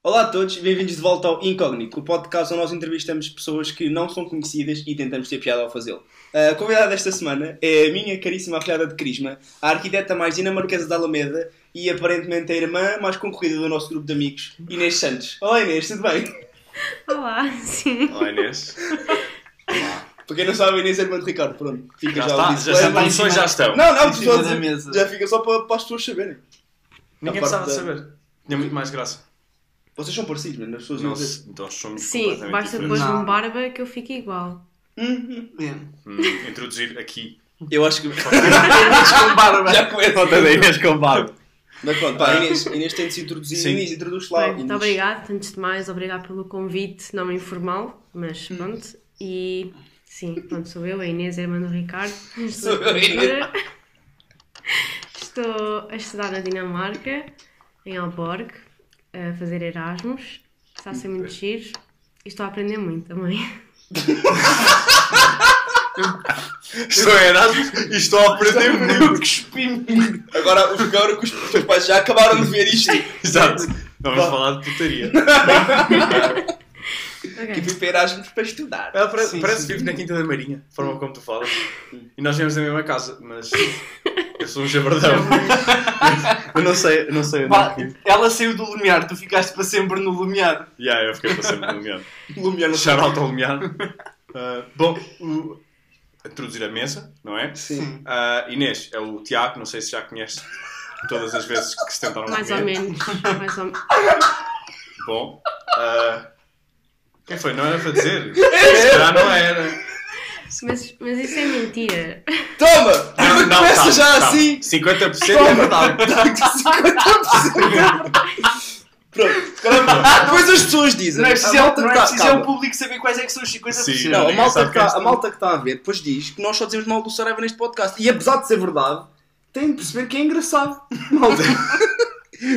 Olá a todos bem-vindos de volta ao Incógnito, o podcast onde nós entrevistamos pessoas que não são conhecidas e tentamos ter piada ao fazê-lo. A convidada desta semana é a minha caríssima afilhada de Crisma, a arquiteta mais dinamarquesa da Alameda e aparentemente a irmã mais concorrida do nosso grupo de amigos, Inês Santos. Olá Inês, tudo bem? Olá, sim. Olá Inês. Para quem não sabe, Inês é irmã de Ricardo, pronto. Fica Já, já, está, já, já, as pessoas já estão. Não, não, mesa. já fica só para, para as pessoas saberem. Ninguém precisava de da- saber. Tinha muito mais graça. Vocês são parecidos, mano, as pessoas dizer. Nós, nós somos Sim, completamente basta diferentes. pôr-me Não. barba que eu fico igual. Hum, É. Hum, introduzir aqui. Eu acho que. Inês com barba. já começa. Foto da Inês com barba. Mas pronto, pá, Inês, Inês tem de se introduzir. Sim. Inês, introduz lá. Bem, Inês. muito obrigada, antes de mais, obrigado pelo convite, não informal, mas pronto. E sim, pronto, sou eu, a Inês, a irmã do Ricardo. Sou eu, a Inês. Estou a estudar na Dinamarca, em Alborg, a fazer Erasmus. Está a ser muito giro e estou a aprender muito também. Estou em Erasmus e estou a aprender muito. Agora, os agora que os teus pais já acabaram de ver isto. Exato. Vamos falar de putaria. Ok. Que fui para Erasmus para estudar. Ela parece, Sim, parece sim. que vive na Quinta da Marinha, a forma como tu falas. E nós vivemos na mesma casa, mas eu sou um jabardão. Eu não sei, eu não sei onde Pá, é que. ela saiu do Lumiar, tu ficaste para sempre no Lumiar. Yeah, eu fiquei para sempre no Lumiar. Lumiar no Shout out ao Lumiar. Uh, bom, o- introduzir a mesa, não é? Sim. Uh, Inês é o Tiago, não sei se já conhece todas as vezes que se tentaram Mais comer. ou menos. Mais ou menos. Bom, uh, quem foi? Não era para dizer? Se calhar não era. Mas, mas isso é mentira. Toma! Não, não, Começa calma, já calma. assim! 50% é verdade. 50%! Pronto, caramba. Depois as pessoas dizem. Não é a preciso, malta não que é tá- preciso é calma. o público saber quais é que são os 50%. Sim. Não, a Ninguém malta, sabe que tá, és a malta que está a ver depois diz que nós só dizemos mal do Saraiva neste podcast. E apesar de ser verdade, tem de perceber que é engraçado. Malta.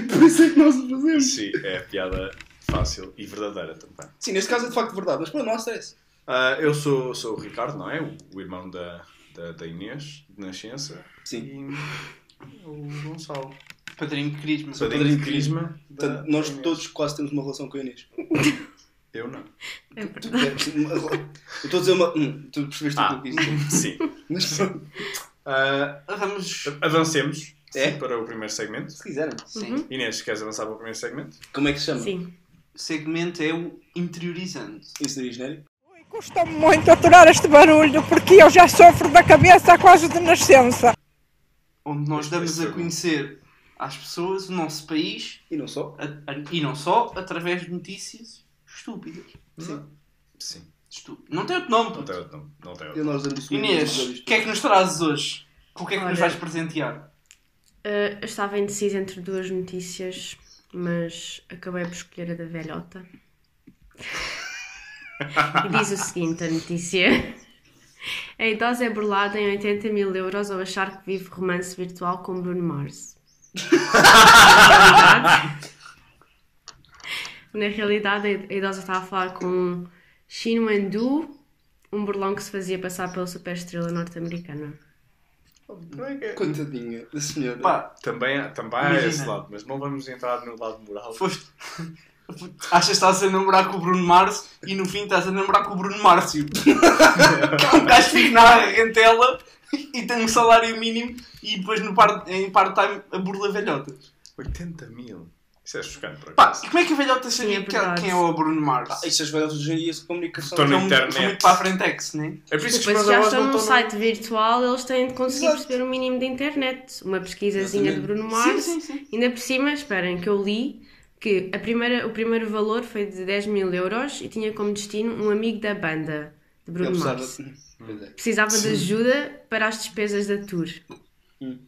Por isso é que nós o fazemos. Sim, é piada fácil e verdadeira também. Sim, neste caso é de facto verdade, mas pronto, não há stress. Uh, eu sou, sou o Ricardo, não é? O, o irmão da, da, da Inês, de nascença. Sim. E o Gonçalo. Padrinho de Crisma. Padrinho padrinho de Crisma. Portanto, nós Inês. todos quase temos uma relação com a Inês. Eu não. É Tu verdade. Eu estou a dizer uma. Hum, tu percebeste o que Ah, eu quis dizer. sim. Mas pronto. Uh, Vamos. avancemos É? para o primeiro segmento. Se quiserem. Sim. Uhum. Inês, queres avançar para o primeiro segmento? Como é que se chama? Sim. O segmento é o interiorizando. Inserir genérico? Custa muito aturar este barulho porque eu já sofro da cabeça quase de nascença. Onde nós é damos a conhecer às pessoas o nosso país E não só? a- a- e não só através de notícias estúpidas. Sim. Sim. Estúpido. Não tem outro nome. Não tem outro nome. Não tem outro. isso Inês, o que é que nos trazes hoje? Com o que é que nos Olha. vais presentear? Uh, eu estava indecisa entre duas notícias, mas acabei por escolher a da velhota. E diz o seguinte: a notícia. A idosa é burlada em 80 mil euros ao achar que vive romance virtual com Bruno Mars. Na realidade, a idosa estava a falar com Shin Wendu, um burlão que se fazia passar pela superestrela norte-americana. Coitadinha da senhora. Pá, Também, há- também há Imagina. esse lado, mas não vamos entrar no lado moral. foste. Achas que estás a namorar com o Bruno Mars e no fim estás a namorar com o Bruno Márcio. um gajo que vive na rentela e tem um salário mínimo e depois no par, em part-time a burla velhotas. 80 mil. Isso é chocante, por Pá, e como é que a velhota sabia Sim, é que- verdade. quem é o Bruno Mars? Ah, isto as velhas hoje em dia de comunicação. Estão na internet. são muito para a frentex, não é? É por isso que os Depois meus já avós estão não num estão no- site virtual, eles têm de conseguir Exato. perceber o mínimo de internet. Uma pesquisazinha de. Bruno Mars. Sim, sim, sim. Ainda por cima, esperem, que eu li que a primeira, o primeiro valor foi de 10 mil euros e tinha como destino um amigo da banda de Bruno Apesar Mars. Precisava de ajuda para as despesas da tour. Hum.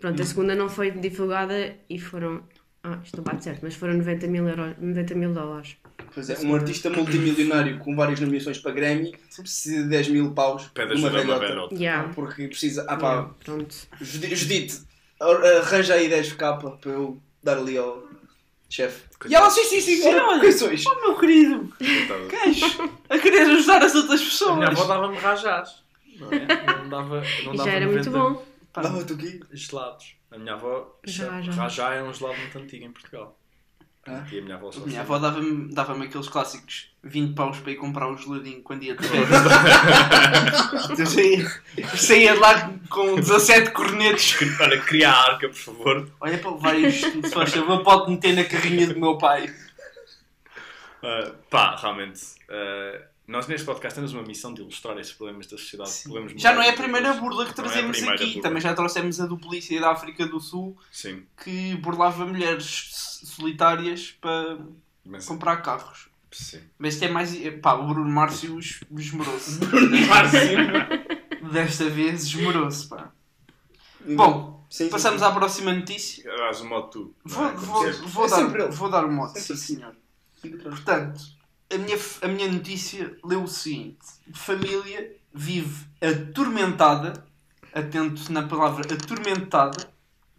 Pronto, a segunda não foi divulgada e foram. Ah, isto não bate certo, mas foram 90 mil, euros, 90 mil dólares. Pois é, um artista multimilionário com várias nomeações para Grammy precisa de 10 mil paus Pede uma velhota. Yeah. Porque precisa. Ah pá, Yeah, Judite, ar- arranja aí 10k para eu dar ali ao chefe. E ela, sim, sim, sim, Sim, olha, olha. quem sois? Oh meu querido, gajo, a querer ajudar as outras A minha avó pessoas. dava-me rajás. Não, é? não dava, não dava já era muito 90 bom. Dava-te o quê? Gelados. A minha avó, Já, já. rajá é um gelado muito antigo em Portugal. E a minha avó só A minha avó dava-me dava aqueles clássicos 20 paus para ir comprar um geladinho quando ia de férias. Eu saía, de lá com 17 cornetos. Olha, cria a arca, por favor. Olha para levar isto, se faz favor, pode meter na carrinha do meu pai. Uh, pá, realmente. uh, nós neste podcast temos uma missão de ilustrar estes problemas da sociedade. Problemas Já não é a primeira burla que é trazemos primeira aqui. burla. Também já trouxemos a do polícia da África do Sul Sim, que burlava mulheres solitárias para mas. comprar carros. Sim. Mas este é mais. Pá, o Bruno Márcio es- esmerou-se. Desta vez esmerou-se, pá. Bom, Sim, sim, passamos sim. à próxima notícia. Dás o modo tu. Vou, é? Vou, vou É dar, vou dar o modo, sim Sempre senhor. Portanto, a minha, a minha notícia leu o seguinte: família vive atormentada, atento na palavra atormentada,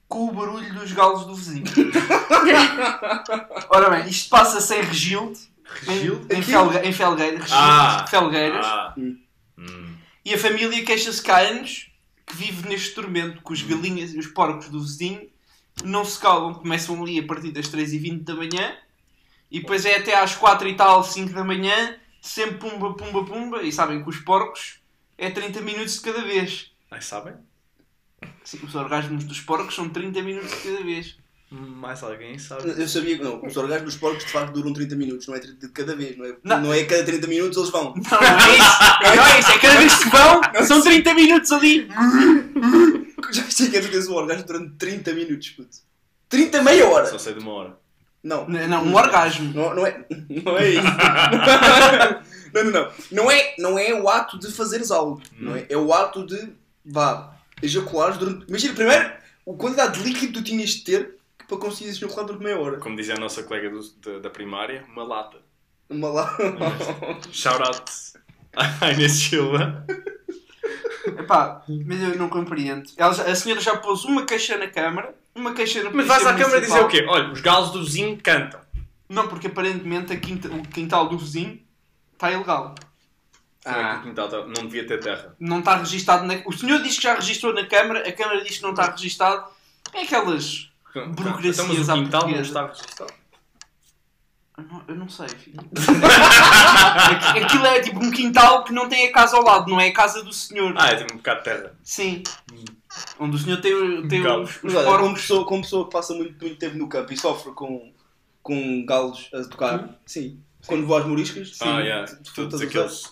com o barulho dos galos do vizinho. Ora bem, isto passa-se em Regilde, Regilde? em, em, Regilde, Ah! Felgueiras, Ah. Hum. Hum. e a família queixa-se cá há anos que vive neste tormento, que os galinhas e os porcos do vizinho não se calam, começam ali a partir das 3h20 da manhã e depois é até às 4 e tal, 5 da manhã, sempre pumba, pumba, pumba, e sabem que os porcos é 30 minutos de cada vez. Ai, sabem? Sim, os orgasmos dos porcos são 30 minutos de cada vez. Mais alguém sabe? Eu sabia que não, os orgasmos dos porcos de facto duram 30 minutos, não é 30 de cada vez, não é? Não. Não, é a cada 30 minutos eles vão. Não, não é isso, não é isso, é cada vez que vão, são 30 minutos ali. Já sei que é tu tens um orgasmo durante 30 minutos, puto. 30 meia hora! Só sei de uma hora. Não, Não, não, um orgasmo. não, não é. Não é isso. não, não, não. Não é, não é o ato de fazeres algo, não é? É o ato de, vá, ejaculares durante. Imagina, primeiro, a quantidade de líquido que tu tinhas de ter para conseguires ejacular durante meia hora. Como dizia a nossa colega do- da, da primária, uma lata. Uma lá. Shout out à Inês Silva. Epá, mas eu não compreendo. Ela já- a senhora já pôs uma queixa na câmara, uma queixa na Mas vais à câmara dizer o quê? Olha, os galos do vizinho cantam. Não, porque aparentemente a quinta- o quintal do vizinho está ilegal. Ah. o quintal tá- não devia ter terra? Não está registado na... O senhor diz que já registrou na câmara, a câmara diz que não está registado. É aquelas... Burocracias Então, mas o quintal não está registado. Eu não, eu não sei, filho. Aqui- Aquilo é tipo um quintal que não tem a casa ao lado, não é a casa do senhor. Ah, é tipo um bocado de terra. Sim. Onde o senhor tem, o- tem Galo. os, os Mas olha, como porcos. pessoa, como pessoa que passa muito, muito tempo no campo e sofre com, com galos a tocar, sim. Quando vou às moriscas, sim. Ah, yeah. tu- tu- Todos tu- aqueles.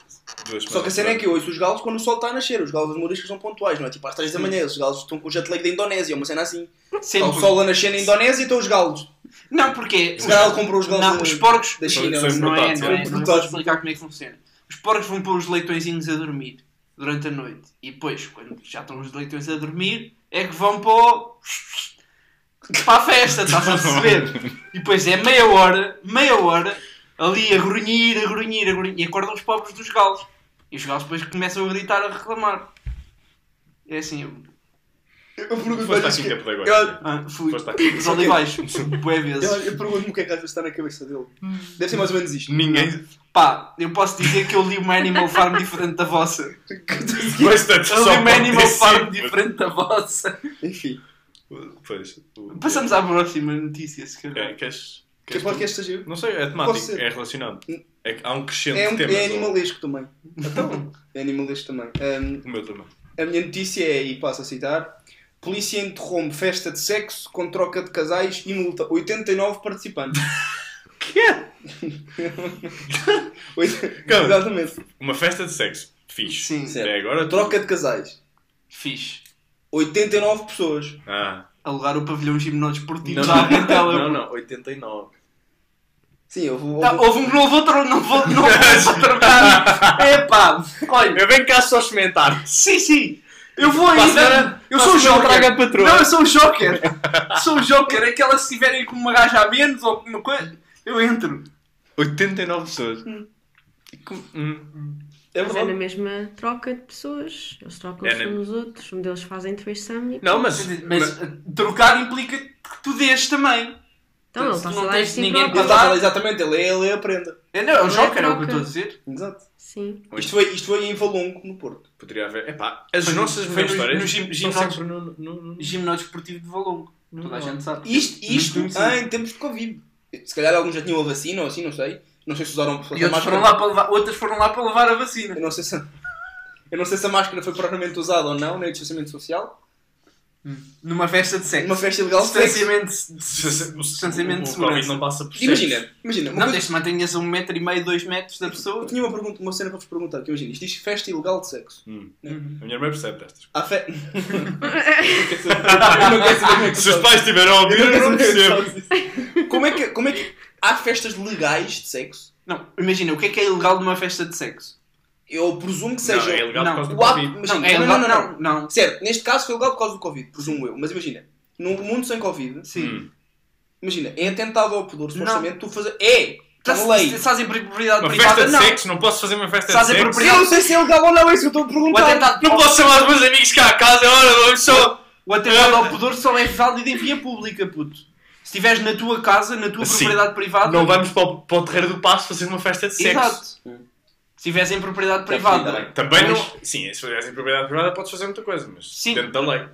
Duas Só que a cena é que eu ouço os galos quando o sol está a nascer. Os galos das moriscas são pontuais, não é? Tipo às 3 da manhã. Os galos estão com o jet lag da Indonésia, uma cena assim. Está Sempre. o sol a nascer na Indonésia e estão os galos. Não, porque. Se calhar ele comprou os galos Não, da, os porcos. da China. São não é? Não é, importados, não é. é. Não vou Importados. explicar como é que funciona. Os porcos vão pôr os leitõezinhos a dormir durante a noite. E depois, quando já estão os leitões a dormir, é que vão para o... para a festa, estás a perceber? E depois é meia hora, meia hora, ali a grunhir, a grunhir, a grunhir. E acordam os pobres dos galos. E os galos depois começam a gritar, a reclamar. É assim, eu... Pergunto Foste à mas quinta que- pedagoga. eu- Ah, fui. Foste à Os olivais, bué vezes. eu- Eu pergunto-me o que é que às vezes está na cabeça dele. Deve ser mais ou menos isto. Ninguém. Pá, eu posso dizer que eu li uma Animal Farm diferente da vossa. Bastante Eu li só uma Animal Farm diferente da vossa. Enfim. Pois. o- Passamos à próxima notícia, se calhar. É, queres. Que queres podcast seja eu? Não sei, é temático, é relacionado. É que há um crescente É, um, temas. é animalesco também. Então, é animalesco também. Um, O meu também. a minha notícia é, e passo a citar: Polícia interrompe festa de sexo com troca de casais e multa 89 participantes. Oito- Calma. Exatamente. Uma festa de sexo. Fixe. Sim, Certo. Até agora. Troca de casais. fixe. 89 pessoas. Ah. Alugar o pavilhão gimnodesportivo Não, da não, Argentela. não, não, 89. Sim, eu vou. Tá, houve um que não vou, tro não vou, não vou trocar. Epá, olha. Eu venho cá só experimentar. Sim, sim. Eu vou Para ainda. Eu para sou o Joker. traga a patroa. Não, eu sou o Joker. sou o Joker. Aquelas se tiverem com uma gaja a menos ou alguma coisa, eu entro. 89 pessoas. E com- hum. É Mas é na mesma troca de pessoas. Eles trocam É uns na- nos outros. Um deles fazem threesome e... Não, mas. Mas uh, trocar implica que tu dês também. Então, ele se está a tens de si ninguém próprio. Ele está exatamente, ele é, ele é a prenda. É, não, é o é Joker, é o que eu estou a dizer. Exato. Sim. Isto foi, isto foi em Valongo, no Porto. Poderia haver. Epá, as Foi no- nossas foi no- histórias. no gim- ginásio. no. no, no... Gimnódeo Esportivo de Valongo. Toda a gente sabe. Isto, isto ah, em tempos de Covid. Se calhar alguns já tinham a vacina ou assim, não sei. Não sei se usaram se E a outros máscara. foram lá para levar, outras foram lá para levar a vacina. Eu não sei se eu não sei se a máscara foi propriamente usada ou não, nem o distanciamento social. Numa festa de sexo. Uma festa ilegal de sexo. Distanciamento. De o Covid segurança. não passa por Imagina, imagina. Uma Não, coisa- desde que mantenhas a um metro e meio, dois metros da pessoa. Eu tinha uma, pergunta, uma cena para vos perguntar, que imagina, isto diz festa ilegal de sexo. Hum. Uhum. A minha irmã percebe destas. Há fe... eu não quero saber eu não quero saber como é que Se os pais estiveram a ouvir, Eu não percebo. disso. Como é que, como é que há festas legais de sexo? Não, imagina, o que é que é ilegal numa festa de sexo? Eu presumo que Não, seja. é ilegal não, por causa do o ato- Covid. imagina, Não, é não, não, não, Não, não. Certo, neste caso foi legal por causa do Covid, presumo eu. Mas imagina, num mundo sem Covid, Sim. Hum. imagina, é atentado ao pudor, Não. supostamente, tu fazer. É! Está Estás na lei. estás em propriedade Uma privada? festa de não. sexo? Não posso fazer uma festa Estás de a sexo? propriedade- Eu não sei se é legal ou não, é isso que eu estou a O perguntar. atentado, Não posso chamar os meus amigos cá a casa, olha, vamos só... o atentado ao pudor só é válido em via pública, puto. Se estiveres na tua casa, na tua Sim. propriedade privada. Não vamos para o, para o terreiro do passo fazer uma festa de sexo. Exato. Se estiveres em propriedade privada. Também Mas- não... Sim, se fizesse em propriedade privada podes fazer muita coisa, mas Sim. dentro da lei.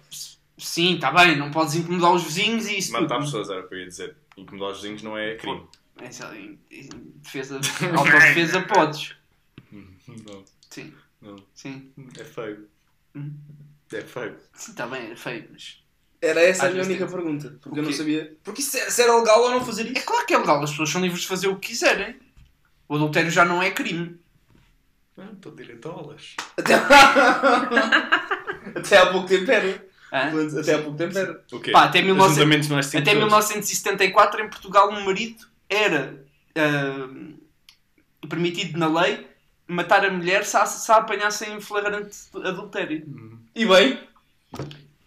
Sim, está bem, não podes incomodar os vizinhos e isso. Matar tudo. pessoas era o que eu ia dizer. Incomodar os vizinhos não é crime. É, sei lá, em, em defesa, autodefesa podes. Não, Sim, não. sim. É feio. Hum. É feio. Sim, está bem, é feio, mas. Era essa a Às minha vezes única tem- pergunta. Porque eu não sabia. Porque se, se era legal ou não fazer É isso. claro que é legal, as pessoas são livres de fazer o que quiserem. O adultério já não é crime. Ah, Estou direito a aulas. Até... Até há pouco tempo era. Hã? Até há pouco tempo era. O quê? Pá, até 1900 Ajuntamentos não é cinco Até pessoas. 1974, em Portugal, um marido era ah, permitido na lei matar a mulher se a, se a apanhasse em flagrante adultério. E bem,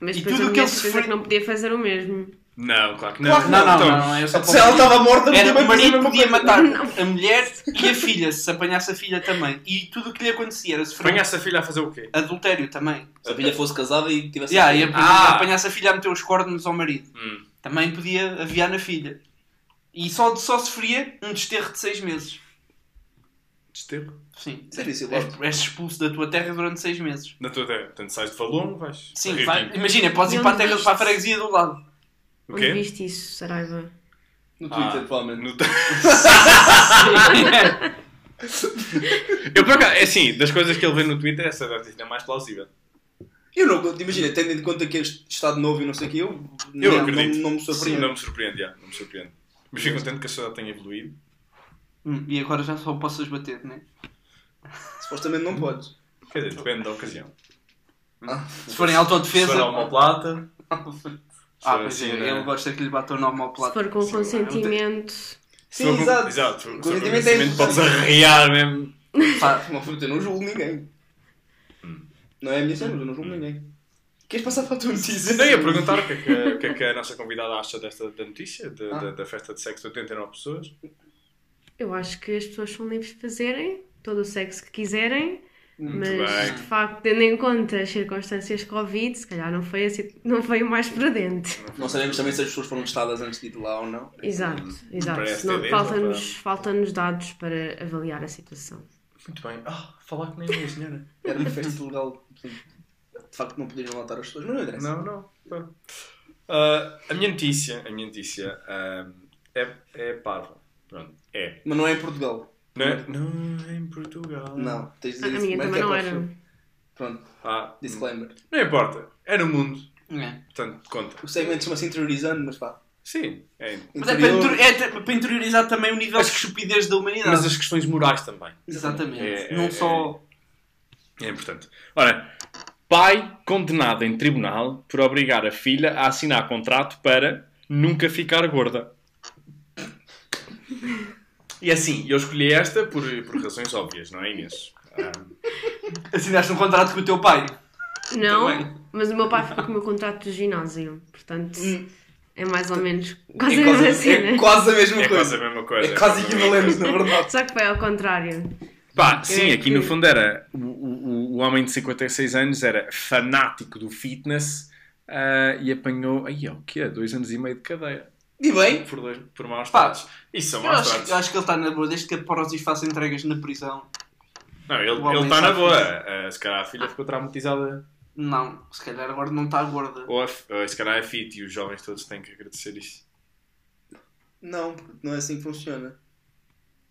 Mas E tudo a que ele certeza sofreu- que não podia fazer o mesmo. Não, claro que Claro não. que Não, não, Então, não, é só se ela estava morta, não Era o marido podia matar Não. a mulher e a filha, se apanhasse a filha também. E tudo o que lhe acontecia era sofrer Apanhasse a filha a fazer o quê? adultério também. Se a filha fosse casada e tivesse. Yeah, e a- Ah. apanhasse a filha a meter os cornos ao marido. Hum. Também podia aviar na filha. E só, só sofria um desterro de seis meses. Desterro. Sim. Serviço És, ilegal. és expulso da tua terra durante seis meses. Na tua terra. Portanto, sais de Valongo, vais. Sim, vai- imagina, podes ir Não para a terra para a freguesia do lado. O Onde quê? viste isso, Saraiva? No Twitter, Ah, provavelmente. no- Eu, por acaso, é assim, das coisas que ele vê no Twitter, essa ser a mais plausível. Eu não, imagina, tendo em conta que este Estado novo e não sei o que, eu, Eu não, acredito. Não, não me Sim, surpreendo. não me surpreende, já, não me surpreende. Mas fico contente que a sociedade tenha evoluído. Hum, e agora já só possas bater, né? Supostamente não podes. Quer dizer, depende da ocasião. Se forem Se autodefesa. for a homoplata, Ah, pois é, assim, né? ele gosta que lhe batam no Se homoplata. for com Sim, consentimento. se Sim, exato. Exato. Se for com Consentimento é podes arrear mesmo. Pá, Não, eu não julgo ninguém. Não é a minha cena, mas eu não julgo ninguém. Queres passar para a tua notícia? Não, ia perguntar o que, é que, o que é que a nossa convidada acha desta da notícia, de- Ah. da, da festa de sexo de 89 pessoas. Eu acho que as pessoas são livres de fazerem todo o sexo que quiserem, Muito mas bem. de facto, tendo em conta as circunstâncias Covid, se calhar não foi, assim, não foi o mais prudente. Não sabemos também se as pessoas foram testadas antes de ir lá ou não. Exato, exato. Não- ter Falta-nos falta dados para avaliar a situação. Muito bem. Ah, falar que nem uma engenheira. Era uma festa legal. De facto, não poderiam matar as pessoas, mas não interessa. Não, não. Ah, a minha notícia, a minha notícia ah, é, é parva. Pronto, é. Mas não é em Portugal. Não, é- não é em Portugal. Não, tens de A dizer isso minha também que é não para era. o- Pronto, Ah, disclaimer. não importa. É no mundo. é. Portanto, conta. O segmento chama-se interiorizando, mas pá. Sim, é. Mas é para, inter- é te- para interiorizar também o nível de estupidez da humanidade. Mas as questões morais também. Exatamente. É- não é- só. É importante. Ora, pai condenado em tribunal por obrigar a filha a assinar contrato para nunca ficar gorda. E assim, eu escolhi esta por, por razões óbvias, não é, Inês? Ah, Assinaste um contrato com o teu pai. Não, Também. mas o meu pai ficou com o meu contrato de ginásio, portanto Hum. é mais ou menos quase É a é quase a mesma é coisa. quase a mesma coisa. É quase equivalente, na verdade. Só que foi ao contrário. Pá, sim, É aqui que- no fundo era. O, o, o homem de 56 anos era fanático do fitness ah, e apanhou. Aí, o quê? Dois anos e meio de cadeia. E bem, Por, dois, por maus Pá, tratos. Isso são Eu maus acho, tratos. eu acho que ele está na boa, desde que a Porosis faça entregas na prisão. Não, ele o está na boa. Ah, se calhar a filha ficou traumatizada. Não, se calhar agora não está gorda. Ou, a, ou se calhar é fit e os jovens todos têm que agradecer isso. Não, porque não é assim que funciona.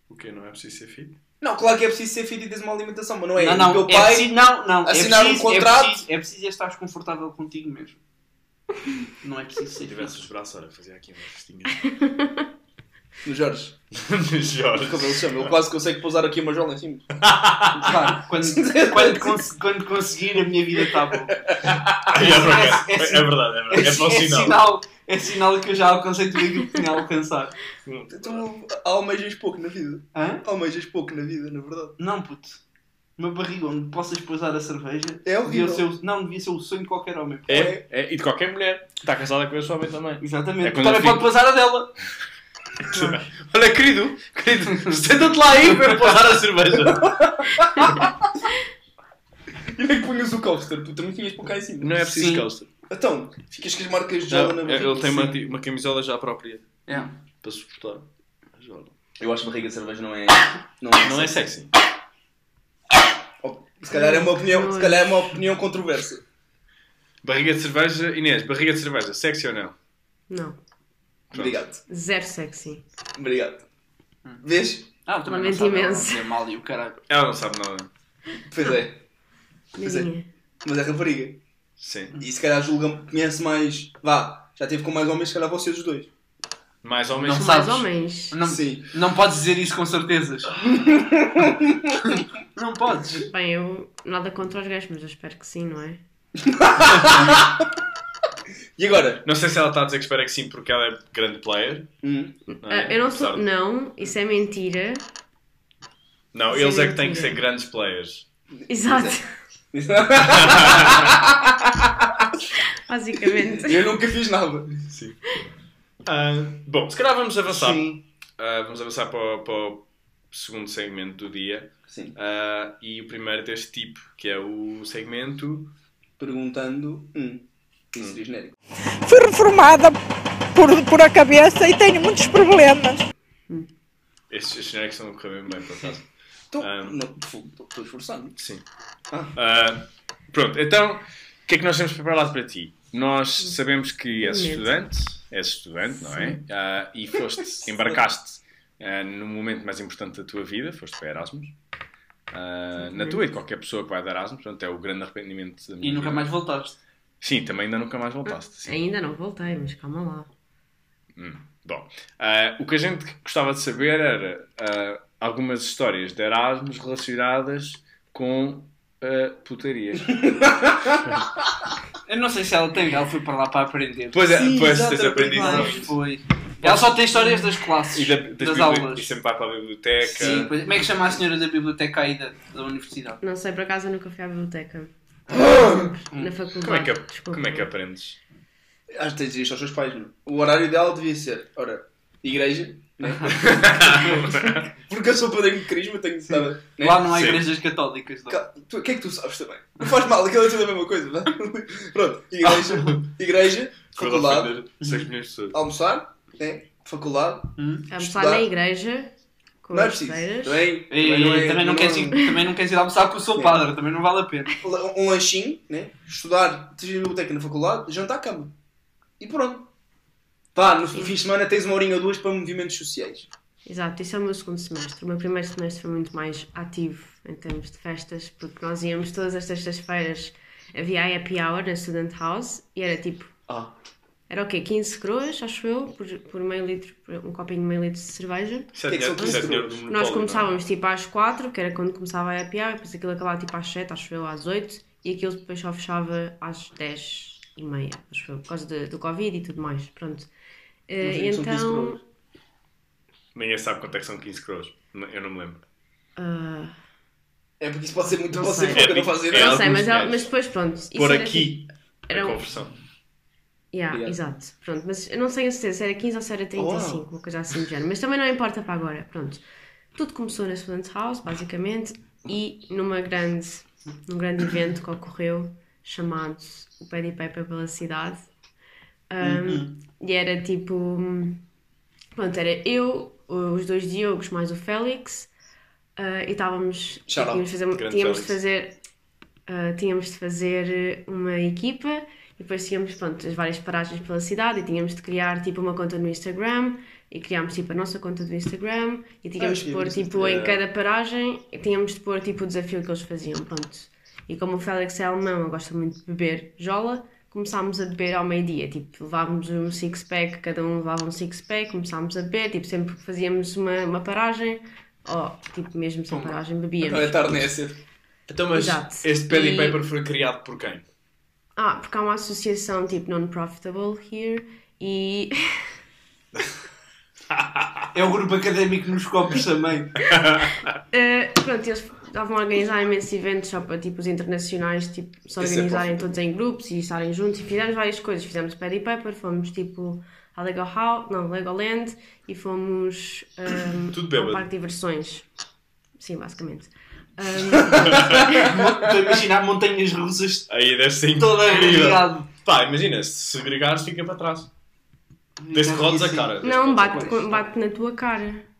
O quê? Não é preciso ser fit? Não, claro que é preciso ser fit e teres uma alimentação, mas não é. Não, o não, teu é pai. preciso, não, não. assinar é um preciso, contrato. É preciso, é preciso é estares confortável contigo mesmo. Não é preciso Se ser tivesse fit. os braços, olha, fazia aqui uma festinha. No Jorge. Jorge. Como ele chama, ele quase consegue pousar aqui uma jola em cima. Claro, quando, quando, cons- quando conseguir a minha vida está boa. É verdade, é, é- é verdade. É, verdade. é bom sinal. sinal. É sinal que eu já alcancei tudo aquilo que tinha a alcançar. Tu almejas pouco na vida. Hã? Almejas pouco na vida, na verdade. Não, puto. O meu barriga onde possas pousar a cerveja É devia horrível. ser o, não, devia ser o sonho de qualquer homem. É, é, e de qualquer mulher. Está casada com a sua mãe também. Exatamente. É também fico- pode pousar a dela. Olha, querido, querido, senta-te lá aí para pousar a cerveja. E onde é que punhas o coaster? Tu também tinhas por cá em cima. Não é preciso Sim. coaster. Então, ficas com as marcas de jola na barriga. ele tem uma, uma camisola já própria É. para suportar a jola. Eu acho que barriga de cerveja não é. Não Não é sexy. Se calhar é uma opinião, se calhar é uma opinião controversa. Barriga de cerveja, Inês, barriga de cerveja, sexy ou não? Não. Obrigado. Zero sexy. Obrigado. Vês? Ah, também Lamento não sabe, imenso. ela mal e o caralho. Ela não sabe nada. Pois é. Pois é. Mas é rapariga. Sim. E se calhar julga conhece mais. Vá, já teve com mais homens, se calhar vocês os dois. Mais ou Não menos. sabes. Mais ou menos. Não, Sim. não podes dizer isso com certezas. não podes. Bem, eu nada contra os gajos, mas eu espero que sim, não é? E agora? Não sei se ela está a dizer que espera que sim porque ela é grande player. Hum. Não, é? Ah, eu não sou. De- Não, isso é mentira. Não, Isso eles é é que têm que ser grandes players. Exato. Basicamente. Eu nunca fiz nada. Sim. Ah, bom, se calhar vamos avançar. Sim. Ah, vamos avançar para o, para o segundo segmento do dia. Sim. Ah, e o primeiro deste tipo, que é o segmento. Perguntando. Hum. Isso seria genérico. Fui reformada por, por a cabeça e tenho muitos problemas. Estes, estes genéricos estão a correr bem, bem por acaso. Estou estou esforçando. Sim. Ah. Ah, pronto, então, o que é que nós temos preparado para ti? Nós sabemos que és estudante, és estudante, não é? Ah, e foste, embarcaste ah, no momento mais importante da tua vida, foste para Erasmus. Ah, na tua e de qualquer pessoa que vai de Erasmus, portanto, é o grande arrependimento da minha E nunca vida. mais voltaste. Sim, também ainda nunca mais voltaste. sim. Ainda não voltei, mas calma lá. Hum, bom, o que a gente gostava de saber era algumas histórias de Erasmus relacionadas com ah, putaria. Eu não sei se ela tem, ela foi para lá para aprender. Pois é, Sim, pois tens aprendido. Mas foi. Ela só tem histórias das classes, E, da, das, das aulas. e sempre vai para a biblioteca. Sim, pois- como é que chama a senhora da biblioteca aí da, da universidade? Não sei, por acaso eu nunca fui à biblioteca. Na faculdade. Como é, que, desculpa. como é que aprendes? Acho que tens de dizer isto aos seus pais, não? O horário dela devia ser, ora, igreja, né? Porque eu sou padrinho de carisma, tenho de estar. Né? Lá não há Sim. igrejas católicas. Não. Ca- tu- O que é que tu sabes também? Não faz mal, aquilo é tudo a mesma coisa, não é? Pronto, igreja, igreja, Foi faculdade, ofender 6 milhões de pessoas. almoçar, né? faculdade, Almoçar estudar. na igreja, com não é as preciso. feiras. Também, E, também não é- também, não queres ir, também não queres ir almoçar com o seu padre, também não vale a pena. Um lanchinho, né? estudar, na biblioteca na faculdade, jantar à cama. E pronto. Pá, no fim de semana tens uma horinha ou duas para movimentos sociais. Exato, isso é o meu segundo semestre. O meu primeiro semestre foi muito mais ativo em termos de festas, porque nós íamos todas as sextas-feiras, havia a happy hour na Student House e era tipo, Ah, era o quê? 15 coroas, acho eu, por, por meio litro, por um copinho de meio litro de cerveja. Isso é que é que são é Nós começávamos tipo às 4, que era quando começava a happy hour, depois aquilo acabava tipo às 7, acho eu, às 8, e aquilo depois só fechava às 10 e meia, acho eu, por causa de- do Covid e tudo mais. Pronto. Eh, Não sei que são 15 então. Ninguém sabe quanto é que são 15 crores. Eu não me lembro. ah, é porque isso pode ser muito Não você, porque não É, faço é não sei, mas, mas depois pronto. isso Por era, aqui tipo, era a um- conversão. Yeah, Obrigado. exato. Pronto, mas eu não sei a certeza se era 15 ou se era 35, Uau. uma coisa assim do género. Mas também não importa para agora. Pronto. Tudo começou na Student House, basicamente, e numa grande, num grande evento que ocorreu chamado o Pad e Paper pela cidade. Um, E era tipo. Pronto, era eu, os dois Diogos mais o Félix, ah, e estávamos. Tínhamos, de fazer, tínhamos de fazer. ah, tínhamos de fazer uma equipa e depois tínhamos, pronto, as várias paragens pela cidade e tínhamos de criar, tipo, uma conta no Instagram e criámos, tipo, a nossa conta do Instagram e tínhamos Ah, de pôr, tipo, em é. cada paragem, tínhamos de pôr, tipo, o desafio que eles faziam, pronto. E como o Félix é alemão, gosta muito de beber jola, começámos a beber ao meio-dia, tipo, levávamos um six-pack, cada um levava um six-pack, começámos a beber, tipo, sempre que fazíamos uma, uma paragem, ou, tipo, mesmo sem paragem, bebíamos. Não é tarde, nem é cedo. Então, mas Exato. este pad E- paper foi criado por quem? Ah, porque há uma associação tipo non-profitable here e. É o grupo académico nos copos também. eh, pronto, eles estavam a organizar imensos eventos só para tipo os internacionais tipo, se é organizarem todos em grupos e estarem juntos e fizemos várias coisas. Fizemos Paddy Paper, fomos tipo a Lego House, não, Legoland e fomos ehm, Tudo ao bêbado. parque de diversões. Sim, basicamente. Estou a imaginar montanhas russas Aí deve ser toda arrepiado. Pá, imagina, se segregares fica para trás. Desde que rodes a cara. desde que não, bate, cara. bate na tua cara.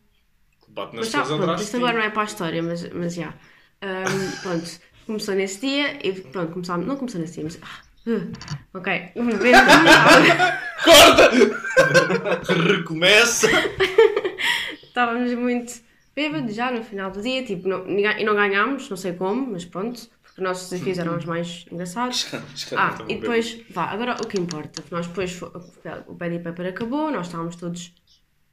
Bate nas Mas pessoas pronto, atrás. isto agora não é para a história, mas, mas já. Ahm, pronto, começou nesse dia e pronto, começámos, não começou nesse dia, mas. ah, uh, ok, Corta! Recomeça! estávamos muito bêbados já no final do dia, tipo, não, e não ganhámos, não sei como, mas pronto, porque os nossos desafios eram os mais engraçados. Ah, Então, e depois, vá, agora o que importa, nós depois, o Paddy Paper acabou, nós estávamos todos